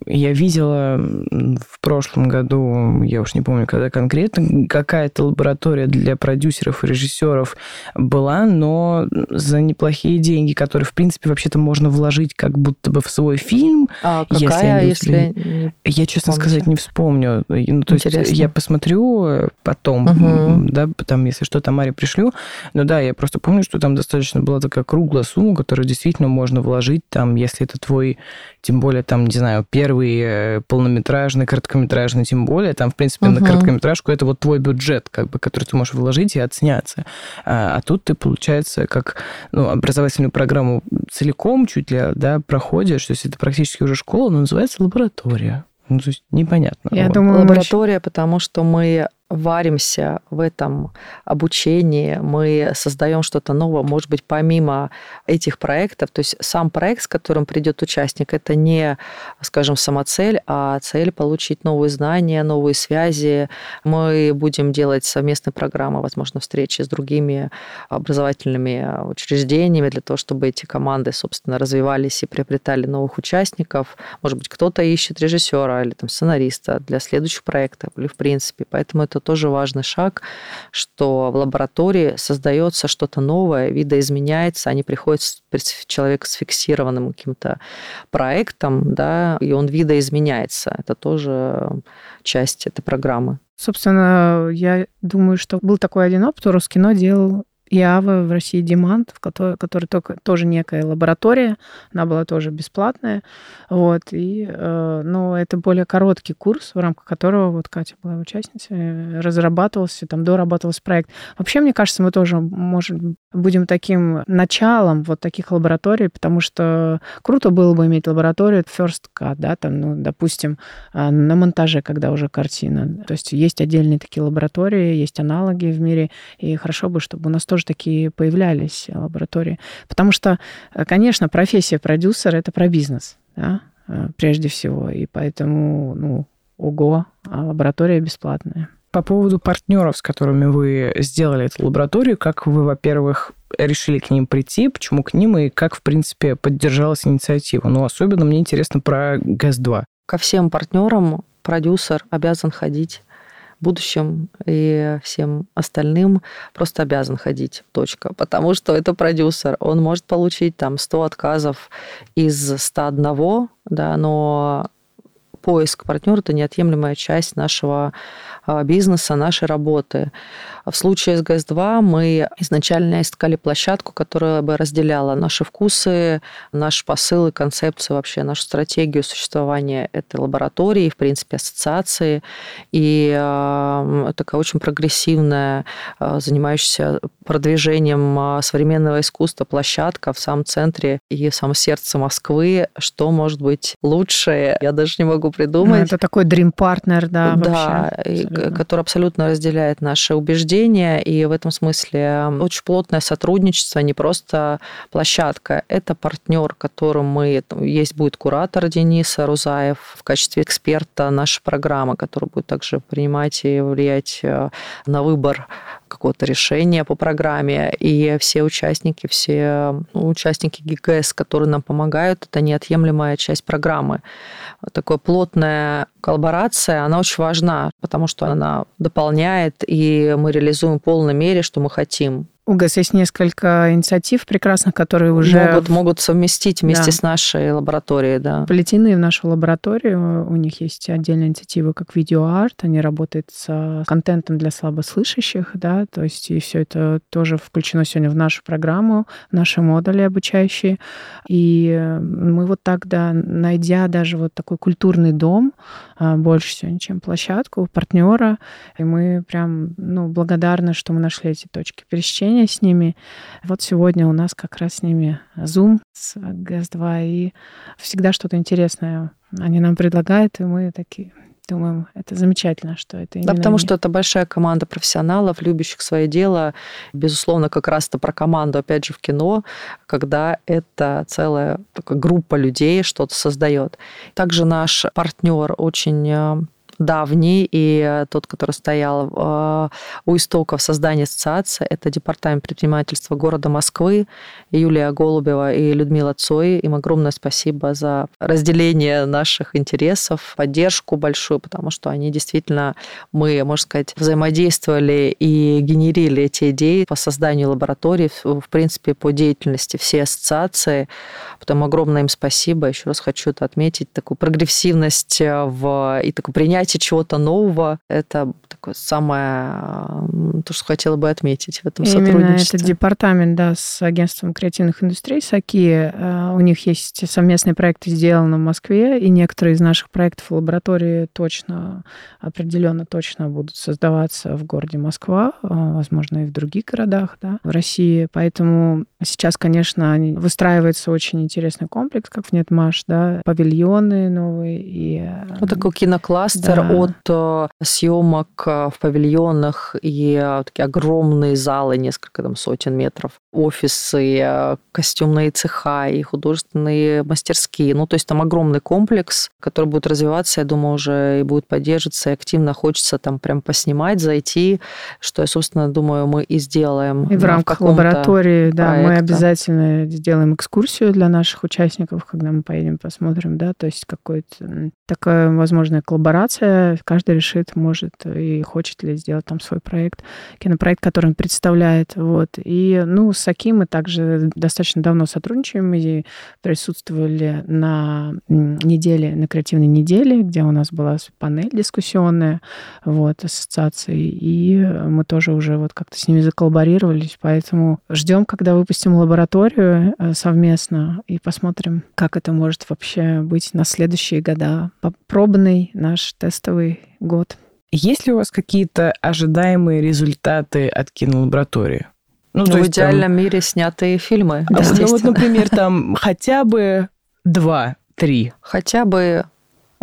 я видела в прошлом году, я уж не помню, когда конкретно, какая-то лаборатория для продюсеров и режиссеров была, но за неплохие деньги, которые, в принципе, вообще-то можно вложить как будто бы в свой фильм. А какая, если... если... Я, честно помните? сказать, не вспомню. Ну, то Интересно. есть я посмотрю потом, угу. да, там, если что, Тамаре пришлю, но ну да, я просто помню, что там достаточно была такая круглая сумма, которую действительно можно вложить там, если это твой, тем более там, не знаю, первый э, полнометражный, короткометражный, тем более, там, в принципе, uh-huh. на короткометражку это вот твой бюджет, как бы, который ты можешь вложить и отсняться. А, а тут ты, получается, как ну, образовательную программу целиком чуть ли, да, проходишь, то есть это практически уже школа, но называется лаборатория. Ну, то есть непонятно. Я вот. думаю, лаборатория, потому что мы варимся в этом обучении, мы создаем что-то новое, может быть, помимо этих проектов, то есть сам проект, с которым придет участник, это не, скажем, самоцель, а цель получить новые знания, новые связи. Мы будем делать совместные программы, возможно, встречи с другими образовательными учреждениями для того, чтобы эти команды, собственно, развивались и приобретали новых участников. Может быть, кто-то ищет режиссера или там, сценариста для следующих проектов, или в принципе. Поэтому это тоже важный шаг, что в лаборатории создается что-то новое, видоизменяется, они приходят человек с фиксированным каким-то проектом, да, и он видоизменяется. Это тоже часть этой программы. Собственно, я думаю, что был такой один опыт, Роскино делал ИАВА в России Demand, в которой, который только, тоже некая лаборатория, она была тоже бесплатная, вот, и, э, но это более короткий курс, в рамках которого вот Катя была участницей, разрабатывался, там дорабатывался проект. Вообще, мне кажется, мы тоже, может, будем таким началом вот таких лабораторий, потому что круто было бы иметь лабораторию first cut, да, там, ну, допустим, а, на монтаже, когда уже картина. То есть есть отдельные такие лаборатории, есть аналоги в мире, и хорошо бы, чтобы у нас тоже такие появлялись лаборатории. Потому что, э, конечно, профессия продюсера — это про бизнес, да, э, прежде всего. И поэтому, ну, ого, а лаборатория бесплатная. По поводу партнеров, с которыми вы сделали эту лабораторию, как вы, во-первых, решили к ним прийти, почему к ним и как, в принципе, поддержалась инициатива? Ну, особенно мне интересно про ГЭС-2. Ко всем партнерам продюсер обязан ходить будущем и всем остальным просто обязан ходить, точка. Потому что это продюсер, он может получить там 100 отказов из 101, да, но поиск партнера – это неотъемлемая часть нашего бизнеса, нашей работы. В случае с ГЭС-2 мы изначально искали площадку, которая бы разделяла наши вкусы, наши посылы, концепцию, вообще нашу стратегию существования этой лаборатории, в принципе, ассоциации. И э, такая очень прогрессивная, э, занимающаяся продвижением современного искусства площадка в самом центре и в самом сердце Москвы. Что может быть лучше? Я даже не могу придумать. Ну, это такой partner, да, Да, вообще, который абсолютно разделяет наши убеждения и в этом смысле очень плотное сотрудничество, не просто площадка. Это партнер, которым мы... Есть будет куратор Денис Рузаев в качестве эксперта нашей программы, который будет также принимать и влиять э, на выбор какого-то решения по программе. И все участники, все ну, участники ГИГС, которые нам помогают, это неотъемлемая часть программы. Такая плотная коллаборация, она очень важна, потому что она дополняет, и мы реализуем в полной мере, что мы хотим. У ГЭС есть несколько инициатив прекрасных, которые уже... Могут, могут совместить вместе да. с нашей лабораторией, да. Плетены в нашу лабораторию. У них есть отдельные инициативы, как видеоарт. Они работают с контентом для слабослышащих, да, то есть и все это тоже включено сегодня в нашу программу, в наши модули обучающие. И мы вот так, да, найдя даже вот такой культурный дом, а, больше сегодня, чем площадку, партнера, и мы прям, ну, благодарны, что мы нашли эти точки пересечения с ними. Вот сегодня у нас как раз с ними Zoom с ГС-2, и всегда что-то интересное они нам предлагают, и мы такие думаем, это замечательно, что это Да, потому что это большая команда профессионалов, любящих свое дело. Безусловно, как раз это про команду, опять же, в кино, когда это целая такая группа людей что-то создает. Также наш партнер очень э, давний и э, тот, который стоял э, у истоков создания ассоциации, это Департамент предпринимательства города Москвы, Юлия Голубева и Людмила Цой. Им огромное спасибо за разделение наших интересов, поддержку большую, потому что они действительно, мы, можно сказать, взаимодействовали и генерили эти идеи по созданию лабораторий, в принципе, по деятельности всей ассоциации. Потом огромное им спасибо. Еще раз хочу это отметить, такую прогрессивность э, в, и такое принятие принятие чего-то нового. Это такое самое, то, что хотела бы отметить в этом Именно сотрудничестве. это департамент, да, с агентством креативных индустрий САКИ. Э, у них есть совместные проекты, сделаны в Москве, и некоторые из наших проектов в лаборатории точно, определенно точно будут создаваться в городе Москва, э, возможно, и в других городах, да, в России. Поэтому сейчас, конечно, выстраивается очень интересный комплекс, как в Нетмаш, да, павильоны новые и... Вот такой кинокластер спектр да. от э, съемок э, в павильонах и э, такие огромные залы, несколько там сотен метров, офисы, костюмные цеха и художественные мастерские. Ну, то есть там огромный комплекс, который будет развиваться, я думаю, уже и будет поддерживаться, и активно хочется там прям поснимать, зайти, что я, собственно, думаю, мы и сделаем. И в рамках лаборатории, да, проекта. мы обязательно сделаем экскурсию для наших участников, когда мы поедем посмотрим, да, то есть какой-то такая возможная коллаборация, каждый решит, может и хочет ли сделать там свой проект, кинопроект, который он представляет, вот. И, ну, с Аки мы также достаточно давно сотрудничаем и присутствовали на неделе, на креативной неделе, где у нас была панель дискуссионная, вот, ассоциации, и мы тоже уже вот как-то с ними заколлаборировались, поэтому ждем, когда выпустим лабораторию э, совместно и посмотрим, как это может вообще быть на следующие года. Пробный наш тестовый год. Есть ли у вас какие-то ожидаемые результаты от кинолаборатории? Ну, ну в идеальном там... мире снятые фильмы. Да, ну вот, например, там хотя бы два, три. Хотя бы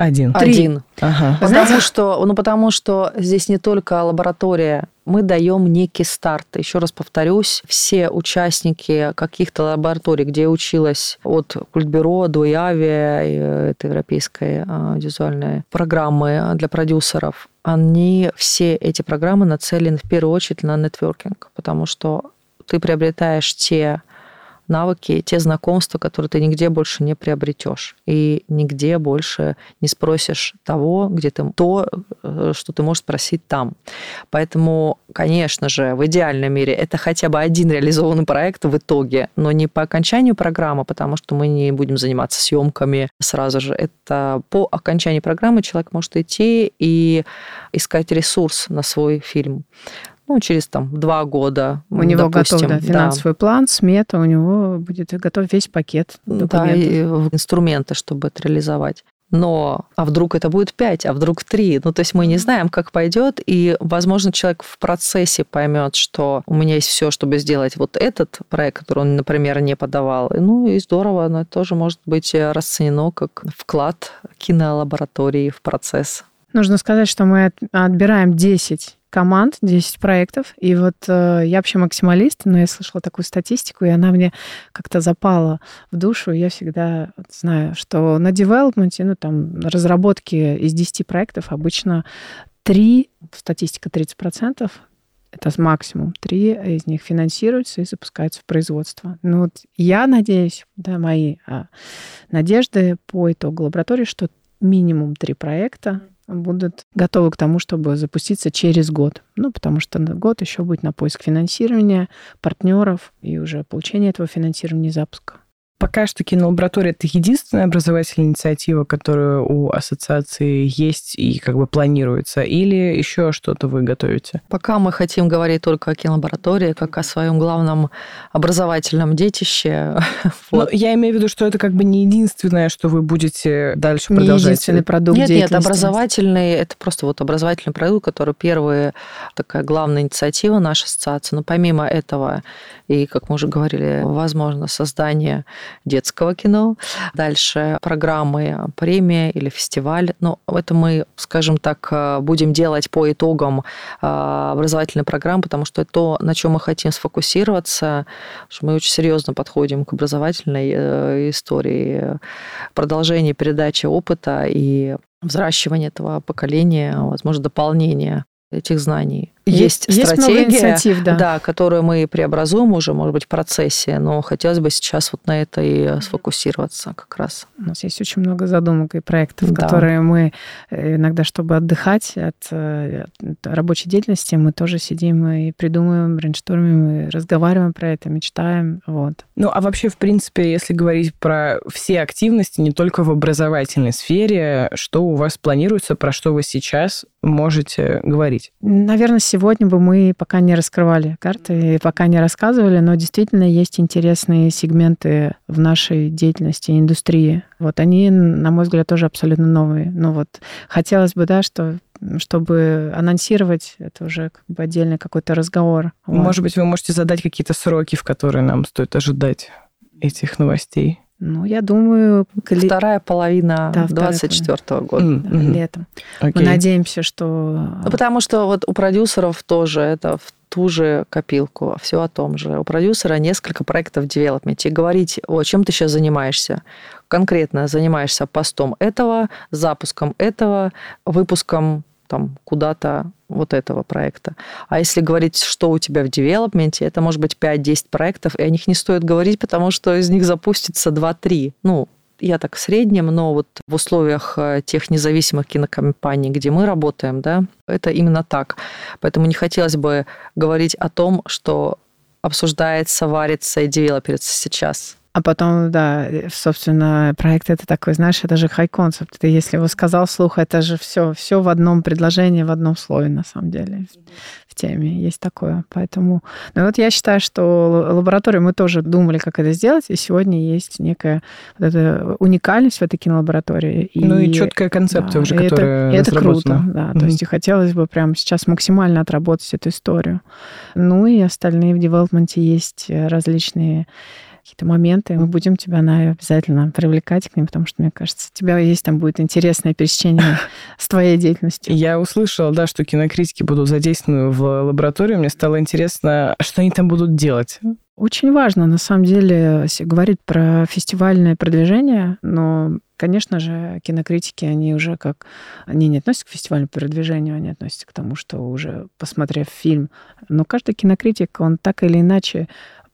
один. Один. Ага. Потому что, ну, потому что здесь не только лаборатория мы даем некий старт. Еще раз повторюсь, все участники каких-то лабораторий, где я училась от Культбюро до ИАВИ, это европейской а, визуальной программы для продюсеров, они все эти программы нацелены в первую очередь на нетворкинг, потому что ты приобретаешь те навыки, те знакомства, которые ты нигде больше не приобретешь. И нигде больше не спросишь того, где ты то, э, что ты можешь спросить там. Поэтому, конечно же, в идеальном мире это хотя бы один реализованный проект в итоге, но не по окончанию программы, потому что мы не будем заниматься съемками сразу же. Это по окончании программы человек может идти и искать ресурс на свой фильм ну, через там два года. У него допустим, готов да, финансовый да. план, смета, у него будет готов весь пакет документов. Да, и инструменты, чтобы это реализовать. Но а вдруг это будет пять, а вдруг три? Ну, то есть мы не знаем, как пойдет, и, возможно, человек в процессе поймет, что у меня есть все, чтобы сделать вот этот проект, который он, например, не подавал. Ну и здорово, но это тоже может быть расценено как вклад кинолаборатории в процесс. Нужно сказать, что мы отбираем 10 команд, 10 проектов. И вот э, я вообще максималист, но я слышала такую статистику, и она мне как-то запала в душу. Я всегда знаю, что на девелопменте, ну там, на разработке из 10 проектов обычно 3, статистика 30%, это максимум. Три из них финансируются и запускаются в производство. Ну вот я надеюсь, да, мои а, надежды по итогу лаборатории, что минимум три проекта будут готовы к тому, чтобы запуститься через год. Ну, потому что год еще будет на поиск финансирования, партнеров и уже получение этого финансирования запуска. Пока что кинолаборатория – это единственная образовательная инициатива, которая у ассоциации есть и как бы планируется, или еще что-то вы готовите? Пока мы хотим говорить только о кинолаборатории, как о своем главном образовательном детище. вот. я имею в виду, что это как бы не единственное, что вы будете дальше не продолжать. единственный продукт Нет, нет, образовательный – это просто вот образовательный продукт, который первая такая главная инициатива нашей ассоциации. Но помимо этого, и, как мы уже говорили, возможно, создание детского кино. Дальше программы премия или фестиваль. Но ну, это мы, скажем так, э, будем делать по итогам э, образовательной программы, потому что это то, на чем мы хотим сфокусироваться, что мы очень серьезно подходим к образовательной э, истории, продолжение передачи опыта и взращивание этого поколения, возможно, дополнение этих знаний. Есть, есть стратегия, инициатив, да. да, которую мы преобразуем уже, может быть, в процессе, но хотелось бы сейчас вот на это и сфокусироваться как раз. У нас есть очень много задумок и проектов, да. которые мы э, иногда, чтобы отдыхать от, э, от рабочей деятельности, мы тоже сидим и придумываем, брейнштормим, и разговариваем про это, мечтаем. Вот. Ну, а вообще, в принципе, если говорить про все активности, не только в образовательной сфере, что у вас планируется, про что вы сейчас можете говорить? Наверное, сегодня бы мы пока не раскрывали карты и пока не рассказывали, но действительно есть интересные сегменты в нашей деятельности, индустрии. Вот они, на мой взгляд, тоже абсолютно новые. Но вот хотелось бы, да, что чтобы анонсировать, это уже как бы отдельный какой-то разговор. Может вот. быть, вы можете задать какие-то сроки, в которые нам стоит ожидать этих новостей? Ну, я думаю... Вторая половина да, 24 -го года. Mm -hmm. Летом. Okay. Мы надеемся, что... Ну, потому что вот у продюсеров тоже это в ту же копилку, все о том же. У продюсера несколько проектов в девелопменте. И говорить, о чем ты сейчас занимаешься, конкретно занимаешься постом этого, запуском этого, выпуском там куда-то вот этого проекта. А если говорить, что у тебя в девелопменте, это может быть 5-10 проектов, и о них не стоит говорить, потому что из них запустится 2-3. Ну, я так в среднем, но вот в условиях э, тех независимых кинокомпаний, где мы работаем, да, это именно так. Поэтому не хотелось бы говорить о том, что обсуждается, варится и девелоперится сейчас. А потом, да, собственно, проект это такой, знаешь, это же хай-концепт. Ты если его сказал вслух, это же все, все в одном предложении, в одном слове, на самом деле, в теме. Есть такое. Поэтому, ну вот я считаю, что лабораторию мы тоже думали, как это сделать, и сегодня есть некая вот эта уникальность в этой кинолаборатории. Ну и, и четкая концепция да, уже, которая это, это круто, да. Mm-hmm. То есть и хотелось бы прямо сейчас максимально отработать эту историю. Ну и остальные в девелопменте есть различные какие-то моменты, мы будем тебя на обязательно привлекать к ним, потому что, мне кажется, у тебя есть там будет интересное пересечение с твоей деятельностью. Я услышала, да, что кинокритики будут задействованы в лаборатории. Мне стало интересно, что они там будут делать. Очень важно, на самом деле, говорить про фестивальное продвижение, но, конечно же, кинокритики, они уже как... Они не относятся к фестивальному продвижению, они относятся к тому, что уже посмотрев фильм. Но каждый кинокритик, он так или иначе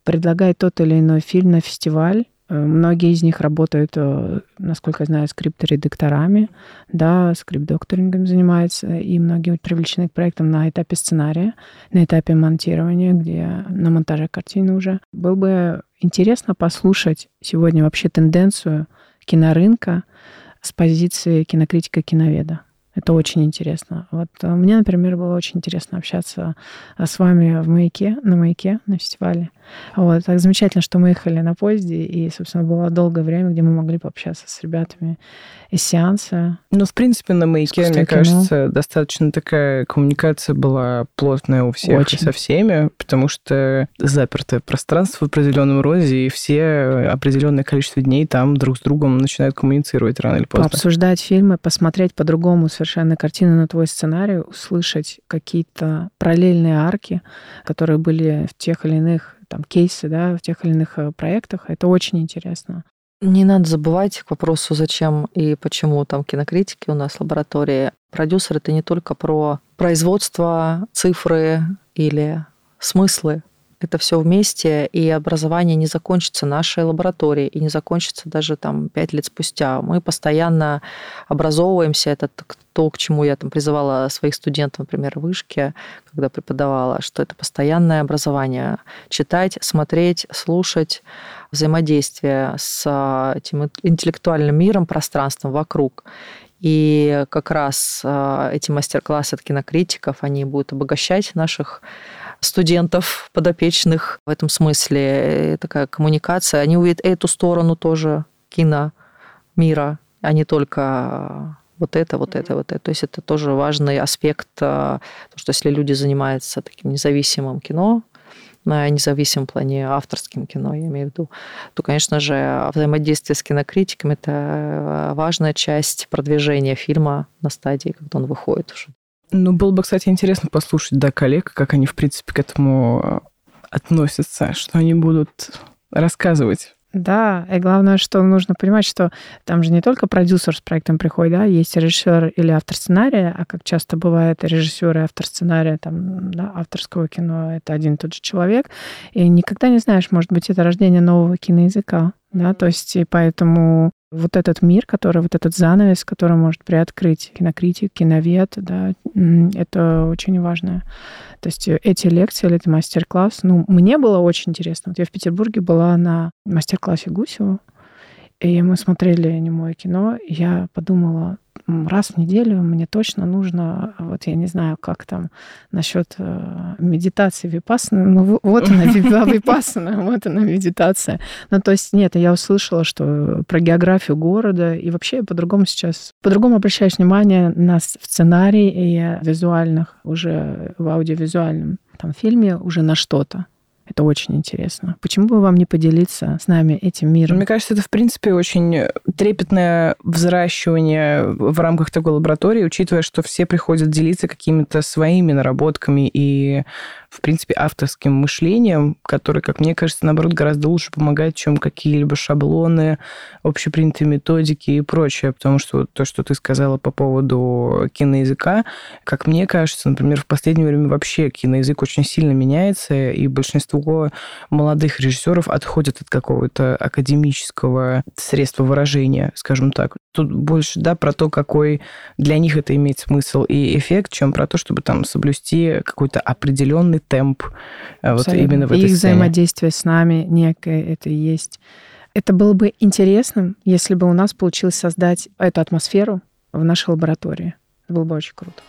предлагает тот или иной фильм на фестиваль. Э, многие из них работают, э, насколько я знаю, скрипт-редакторами, да, скрипт-докторингом занимаются, и многие привлечены к проектам на этапе сценария, на этапе монтирования, где на монтаже картины уже. Было бы интересно послушать сегодня вообще тенденцию кинорынка с позиции кинокритика-киноведа. Это очень интересно. Вот э, мне, например, было очень интересно общаться э, с вами в маяке, на маяке, на фестивале. Вот. Так замечательно, что мы ехали на поезде, и, собственно, было долгое время, где мы могли пообщаться с ребятами из сеанса. Ну, в принципе, на маяке, мне кино. кажется, достаточно такая коммуникация была плотная у всех очень. со всеми, потому что запертое пространство в определенном роде, и все определенное количество дней там друг с другом начинают коммуницировать рано или поздно. Обсуждать фильмы, посмотреть по-другому совершенно картину на твой сценарий, услышать какие-то параллельные арки, которые были в тех или иных там кейсы, да, в тех или иных э, проектах. Это очень интересно. Не надо забывать к вопросу, зачем и почему там кинокритики у нас в лаборатории. Продюсер — это не только про производство, цифры или смыслы. Это все вместе, и образование не закончится нашей лабораторией, и не закончится даже там пять лет спустя. Мы постоянно образовываемся. Это то, к чему я там призывала своих студентов, например, в вышке, когда преподавала, что это постоянное образование. Читать, смотреть, слушать, взаимодействие с этим интеллектуальным миром, пространством вокруг. И как раз а, эти мастер-классы от кинокритиков, они будут обогащать наших студентов, подопечных в этом смысле. Такая коммуникация. Они увидят эту сторону тоже кино мира, а не только вот это, вот это, вот это. То есть это тоже важный аспект, а, то, что если люди занимаются таким независимым кино, на независимом плане авторским кино, я имею в виду, то, конечно же, взаимодействие с кинокритиками – это а, важная часть продвижения фильма на стадии, когда он выходит уже. Ну, было бы, кстати, интересно послушать, да, коллег, как они, в принципе, к этому а, относятся, что они будут рассказывать. Да, и главное, что нужно понимать, что там же не только продюсер с проектом приходит, да, есть режиссер или автор сценария, а как часто бывает режиссер и автор сценария, там, да, авторского кино, это один и тот же человек, и никогда не знаешь, может быть, это рождение нового киноязыка, да, то есть и поэтому вот этот мир, который, вот этот занавес, который может приоткрыть кинокритик, киновед, да, это очень важно. То есть эти лекции или это мастер-класс, ну, мне было очень интересно. Вот я в Петербурге была на мастер-классе Гусева, и мы смотрели немое кино, и я подумала, раз в неделю мне точно нужно, вот я не знаю, как там насчет э, медитации випассаны, ну вот она випассана, вот она медитация. Ну то есть нет, я услышала, что про географию города, и вообще по-другому сейчас, по-другому обращаешь внимание на сценарий и визуальных, уже в аудиовизуальном там фильме уже на что-то. Это очень интересно. Почему бы вам не поделиться с нами этим миром? Мне кажется, это, в принципе, очень трепетное взращивание в рамках такой лаборатории, учитывая, что все приходят делиться какими-то своими наработками и в принципе, авторским мышлением, которое, как мне кажется, наоборот, гораздо лучше помогает, чем какие-либо шаблоны, общепринятые методики и прочее. Потому что то, что ты сказала по поводу киноязыка, как мне кажется, например, в последнее время вообще киноязык очень сильно меняется, и большинство молодых режиссеров отходят от какого-то академического средства выражения, скажем так. Тут больше, да, про то, какой для них это имеет смысл и эффект, чем про то, чтобы там соблюсти какой-то определенный темп э, вот именно в этой Их сцене. взаимодействие с нами некое это и есть. Это было бы интересным, если бы у нас получилось создать эту атмосферу в нашей лаборатории. Это было бы очень круто.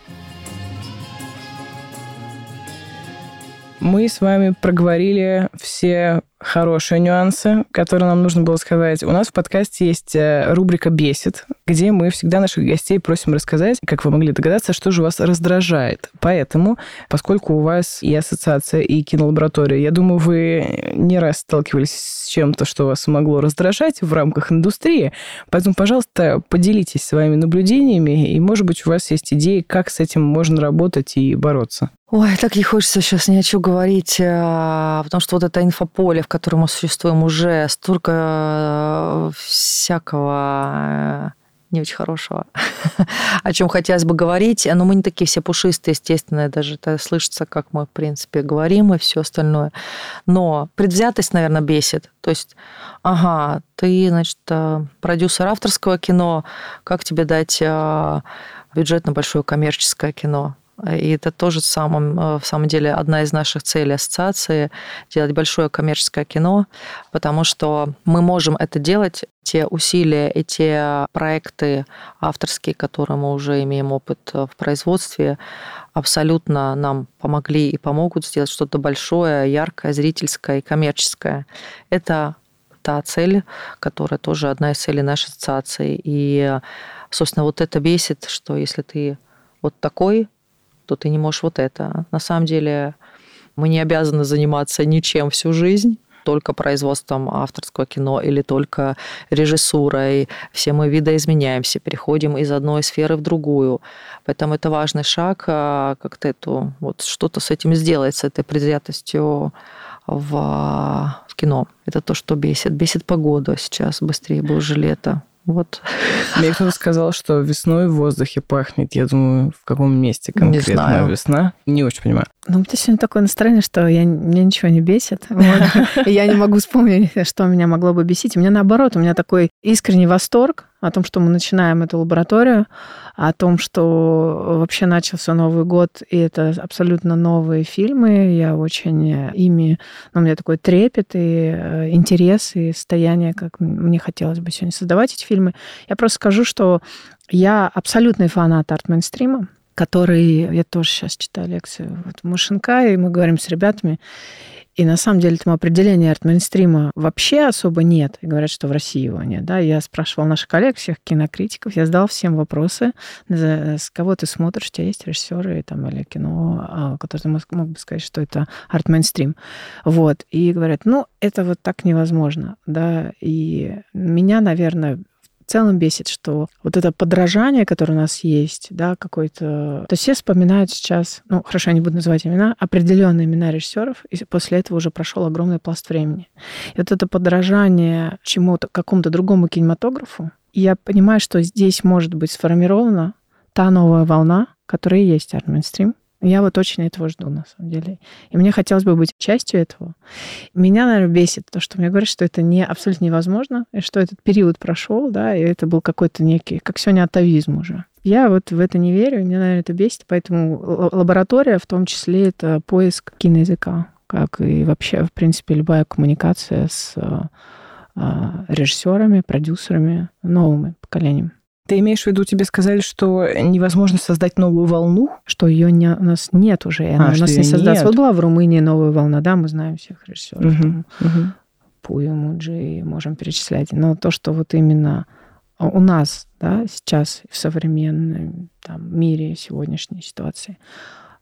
Мы с вами проговорили все хорошие нюансы, которые нам нужно было сказать. У нас в подкасте есть э, рубрика «Бесит», где мы всегда наших гостей просим рассказать, как вы могли догадаться, что же вас раздражает. Поэтому, поскольку у вас и ассоциация, и кинолаборатория, я думаю, вы не раз сталкивались с чем-то, что вас могло раздражать в рамках индустрии. Поэтому, пожалуйста, поделитесь своими наблюдениями, и, может быть, у вас есть идеи, как с этим можно работать и бороться. Ой, так не хочется сейчас ни о чем говорить, потому что вот это инфополе, в котором мы существуем, уже столько э, всякого э, не очень хорошего, о чем хотелось бы говорить. Но мы не такие все пушистые, естественно, даже это слышится, как мы, в принципе, говорим и все остальное. Но предвзятость, наверное, бесит. То есть, ага, ты, значит, э, продюсер авторского кино, как тебе дать бюджет на большое коммерческое кино? И это тоже самом, э, в самом деле одна из наших целей ассоциации – делать большое коммерческое кино, потому что мы можем это делать, те усилия и те проекты авторские, которые мы уже имеем опыт э, в производстве, абсолютно нам помогли и помогут сделать что-то большое, яркое, зрительское и коммерческое. Это та цель, которая тоже одна из целей нашей ассоциации. И, собственно, вот это бесит, что если ты вот такой, то ты не можешь вот это. На самом деле мы не обязаны заниматься ничем всю жизнь только производством авторского кино или только режиссурой. Все мы видоизменяемся, переходим из одной сферы в другую. Поэтому это важный шаг, а, как-то эту, вот что-то с этим сделать, с этой предвзятостью в, в кино. Это то, что бесит. Бесит погода сейчас, быстрее бы уже лето. Вот. Мне кто-то сказал, что весной в воздухе пахнет. Я думаю, в каком месте конкретно не знаю. весна? Не очень понимаю. Ну, у меня сегодня такое настроение, что я, меня ничего не бесит. Вот. Я не могу вспомнить, что меня могло бы бесить. У меня наоборот, у меня такой искренний восторг о том, что мы начинаем эту лабораторию, о том, что вообще начался Новый год, и это абсолютно новые фильмы. Я очень ими... Ну, у меня такой трепет и э, интерес, и состояние, как мне хотелось бы сегодня создавать эти фильмы. Я просто скажу, что я абсолютный фанат арт-мейнстрима который, я тоже сейчас читаю лекцию вот, Машенка, и мы говорим с ребятами, и на самом деле там определения арт-мейнстрима вообще особо нет. И говорят, что в России его нет. Да? Я спрашивала наших коллег, всех кинокритиков, я задал всем вопросы, с кого ты смотришь, у тебя есть режиссеры там, или кино, а, который ты мог, бы сказать, что это арт-мейнстрим. Вот. И говорят, ну, это вот так невозможно. Да? И меня, наверное, целом бесит, что вот это подражание, которое у нас есть, да, какой-то... То есть все вспоминают сейчас, ну, хорошо, я не буду называть имена, определенные имена режиссеров, и после этого уже прошел огромный пласт времени. И вот это подражание чему-то, какому-то другому кинематографу, я понимаю, что здесь может быть сформирована та новая волна, которая есть арт-мейнстрим, я вот очень этого жду, на самом деле. И мне хотелось бы быть частью этого. Меня, наверное, бесит то, что мне говорят, что это не, абсолютно невозможно, и что этот период прошел, да, и это был какой-то некий, как сегодня атовизм уже. Я вот в это не верю, мне, наверное, это бесит, поэтому лаборатория в том числе это поиск киноязыка, как и вообще, в принципе, любая коммуникация с а, режиссерами, продюсерами, новым поколением. Ты имеешь в виду, тебе сказали, что невозможно создать новую волну? Что ее не, у нас нет уже, и она а, у нас не создастся. Вот была в Румынии новая волна, да, мы знаем всех режиссеров. Угу, там, угу. Пую, Муджи, можем перечислять. Но то, что вот именно у нас, да, сейчас в современном там, мире, сегодняшней ситуации,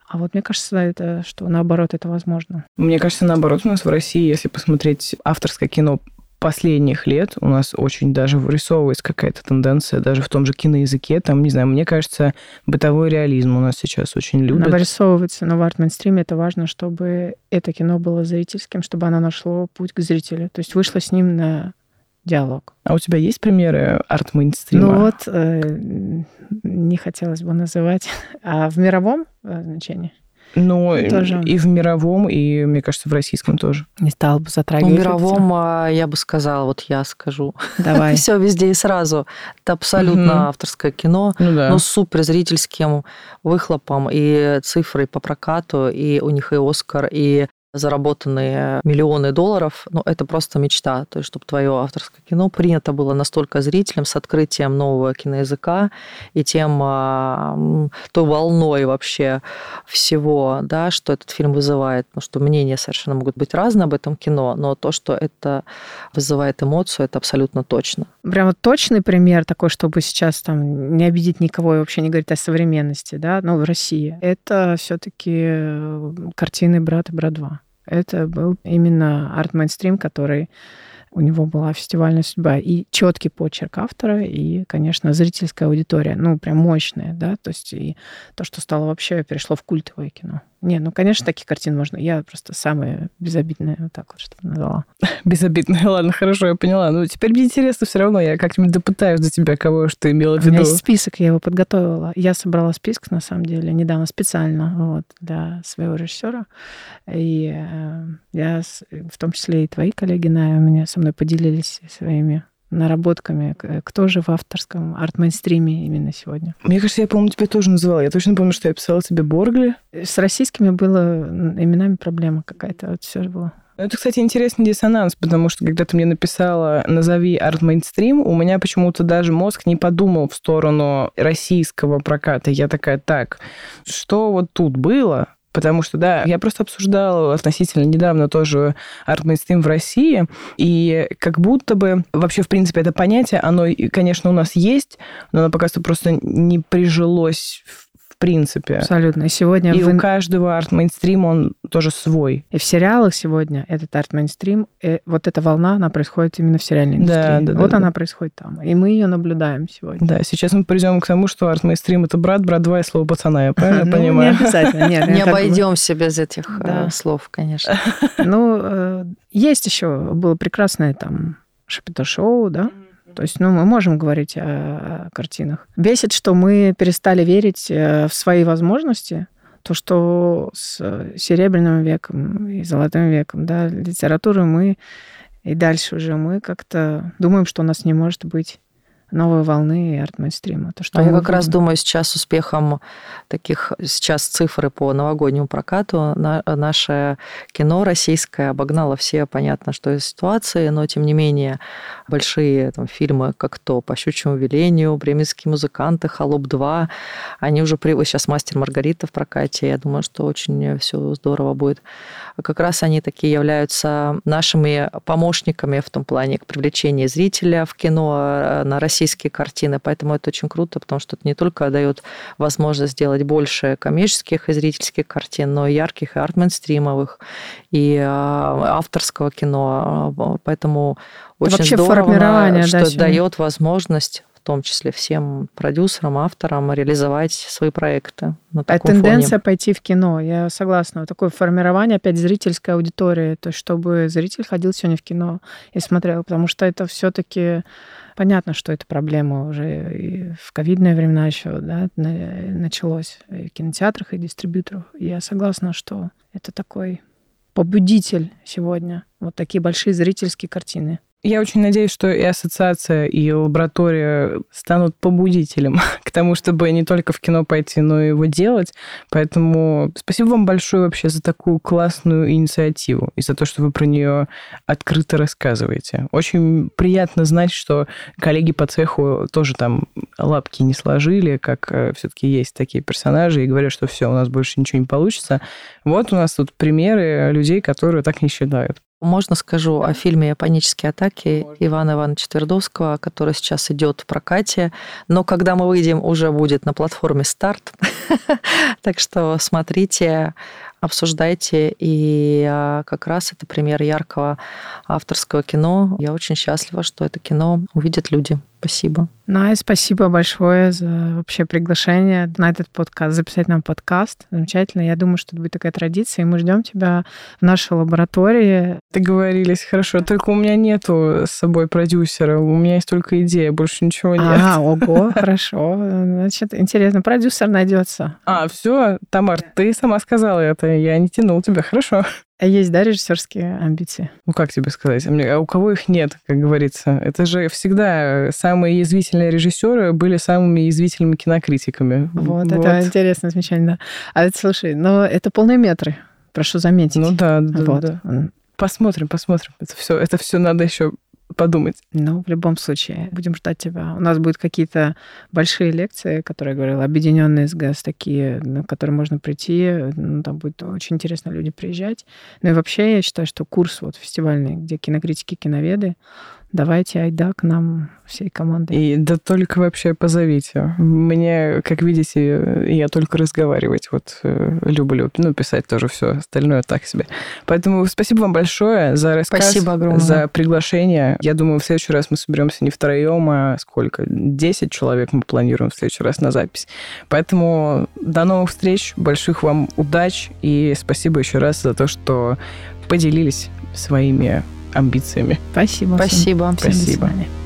А вот мне кажется, это что наоборот это возможно. Мне кажется, наоборот, у нас в России, если посмотреть авторское кино последних лет у нас очень даже вырисовывается какая-то тенденция, даже в том же киноязыке, там, не знаю, мне кажется, бытовой реализм у нас сейчас очень любят. Она вырисовывается, но в арт-мейнстриме это важно, чтобы это кино было зрительским, чтобы оно нашло путь к зрителю. То есть вышло с ним на диалог. А у тебя есть примеры арт-мейнстрима? Ну вот, э, не хотелось бы называть. А в мировом э, значении? Ну, тоже. и в мировом, и, мне кажется, в российском тоже. Не стал бы затрагивать. В мировом, это. я бы сказала, вот я скажу. Давай. Все везде и сразу. Это абсолютно угу. авторское кино, ну, да. но с супер зрительским выхлопом и цифрой по прокату, и у них и Оскар, и заработанные миллионы долларов, ну, это просто мечта. То есть, чтобы твое авторское кино принято было настолько зрителям с открытием нового киноязыка и тем а, той волной вообще всего, да, что этот фильм вызывает. Потому что мнения совершенно могут быть разные об этом кино, но то, что это вызывает эмоцию, это абсолютно точно. Прямо точный пример такой, чтобы сейчас там не обидеть никого и вообще не говорить о современности, да, но в России. Это все-таки э, картины «Брат» и «Брат 2». Это был именно арт-мейнстрим, который у него была фестивальная судьба и четкий почерк автора, и, конечно, зрительская аудитория, ну, прям мощная, да, то есть и то, что стало вообще, перешло в культовое кино. Не, ну, конечно, таких картин можно. Я просто самая безобидная, вот так вот что-то назвала. Безобидная, ладно, хорошо, я поняла. Ну, теперь мне интересно все равно, я как-нибудь допытаюсь до тебя, кого ты имела в виду. У меня есть список, я его подготовила. Я собрала список, на самом деле, недавно специально вот, для своего режиссера. И э, я, в том числе и твои коллеги, на меня со мной поделились своими наработками. Кто же в авторском арт-мейнстриме именно сегодня? Мне кажется, я, по-моему, тебя тоже называла. Я точно помню, что я писала тебе Боргли. С российскими было именами проблема какая-то. Вот все было. Ну, это, кстати, интересный диссонанс, потому что когда ты мне написала «назови арт-мейнстрим», у меня почему-то даже мозг не подумал в сторону российского проката. Я такая, так, что вот тут было, Потому что, да, я просто обсуждала относительно недавно тоже арт-мейнстрим в России, и как будто бы вообще, в принципе, это понятие, оно, конечно, у нас есть, но оно пока что просто не прижилось в в принципе. Абсолютно. И сегодня... И в... у каждого арт-мейнстрим он тоже свой. И в сериалах сегодня этот арт-мейнстрим, э, вот эта волна, она происходит именно в сериальной индустрии. Да, да, вот да, она да. происходит там. И мы ее наблюдаем сегодня. Да, сейчас мы придем к тому, что арт-мейнстрим это брат, брат два и слово пацана, я правильно ну, понимаю? Не обязательно. Нет, не обойдемся без этих э, слов, конечно. Ну, э, есть еще, было прекрасное там шапито-шоу, да, то есть, ну, мы можем говорить о, картинах. Бесит, что мы перестали верить э, в свои возможности, то, что с Серебряным веком и Золотым веком, да, литературы мы и дальше уже мы как-то думаем, что у нас не может быть новой волны и арт-мейнстрима. То, что а я как раз думаю, сейчас успехом таких сейчас цифры по новогоднему прокату на, наше кино российское обогнало все, понятно, что из ситуации, но тем не менее большие там, фильмы, как то «По щучьему велению», «Бременские музыканты», «Холоп-2», они уже при... Сейчас «Мастер Маргарита» в прокате, я думаю, что очень все здорово будет. Как раз они такие являются нашими помощниками в том плане привлечения зрителя в кино э, на России российские картины, поэтому это очень круто, потому что это не только дает возможность сделать больше коммерческих и зрительских картин, но и ярких, и арт-мейнстримовых, и а, авторского кино. Поэтому очень Вообще здорово, что да, дает возможность том числе всем продюсерам, авторам реализовать свои проекты. На а тенденция фоне. пойти в кино, я согласна. Вот такое формирование опять зрительской аудитории, то есть чтобы зритель ходил сегодня в кино и смотрел, потому что это все-таки понятно, что это проблема уже и в ковидные времена еще да, началось и в кинотеатрах и дистрибьюторах. Я согласна, что это такой побудитель сегодня. Вот такие большие зрительские картины. Я очень надеюсь, что и ассоциация, и лаборатория станут побудителем к тому, чтобы не только в кино пойти, но и его делать. Поэтому спасибо вам большое вообще за такую классную инициативу и за то, что вы про нее открыто рассказываете. Очень приятно знать, что коллеги по цеху тоже там лапки не сложили, как э, все-таки есть такие персонажи, и говорят, что все, у нас больше ничего не получится. Вот у нас тут примеры людей, которые так не считают. Можно скажу о фильме «Панические атаки». Ивана Ивановича Твердовского, который сейчас идет в прокате. Но когда мы выйдем, уже будет на платформе «Старт». Так что смотрите, обсуждайте. И а, как раз это пример яркого авторского кино. Я очень счастлива, что это кино увидят люди. Спасибо. Най, спасибо большое за вообще приглашение на этот подкаст, записать нам подкаст. Замечательно. Я думаю, что это будет такая традиция, и мы ждем тебя в нашей лаборатории. Договорились, хорошо. Только у меня нету с собой продюсера, у меня есть только идея, больше ничего нет. А, ого, хорошо. Значит, интересно, продюсер найдется. А, все, Тамар, ты сама сказала это, я не тянул тебя, хорошо. А есть, да, режиссерские амбиции? Ну, как тебе сказать? А у кого их нет, как говорится? Это же всегда самые язвительные режиссеры были самыми язвительными кинокритиками. Вот, вот. это интересное замечание, да. А это, слушай, ну, это полные метры, прошу заметить. Ну да, да, вот. да. Посмотрим, посмотрим. Это все, это все надо еще подумать. Ну, в любом случае, будем ждать тебя. У нас будут какие-то большие лекции, которые, я говорила, объединенные с ГЭС, такие, на которые можно прийти. Ну, там будет очень интересно люди приезжать. Ну и вообще, я считаю, что курс вот фестивальный, где кинокритики, киноведы, давайте айда к нам всей командой. И да только вообще позовите. Мне, как видите, я только разговаривать вот э, люблю. Ну, писать тоже все, остальное так себе. Поэтому спасибо вам большое за рассказ. Спасибо огромное. За приглашение. Я думаю, в следующий раз мы соберемся не втроем, а сколько? Десять человек мы планируем в следующий раз на запись. Поэтому до новых встреч, больших вам удач и спасибо еще раз за то, что поделились своими амбициями. Спасибо. Спасибо. Всем. Спасибо. Всем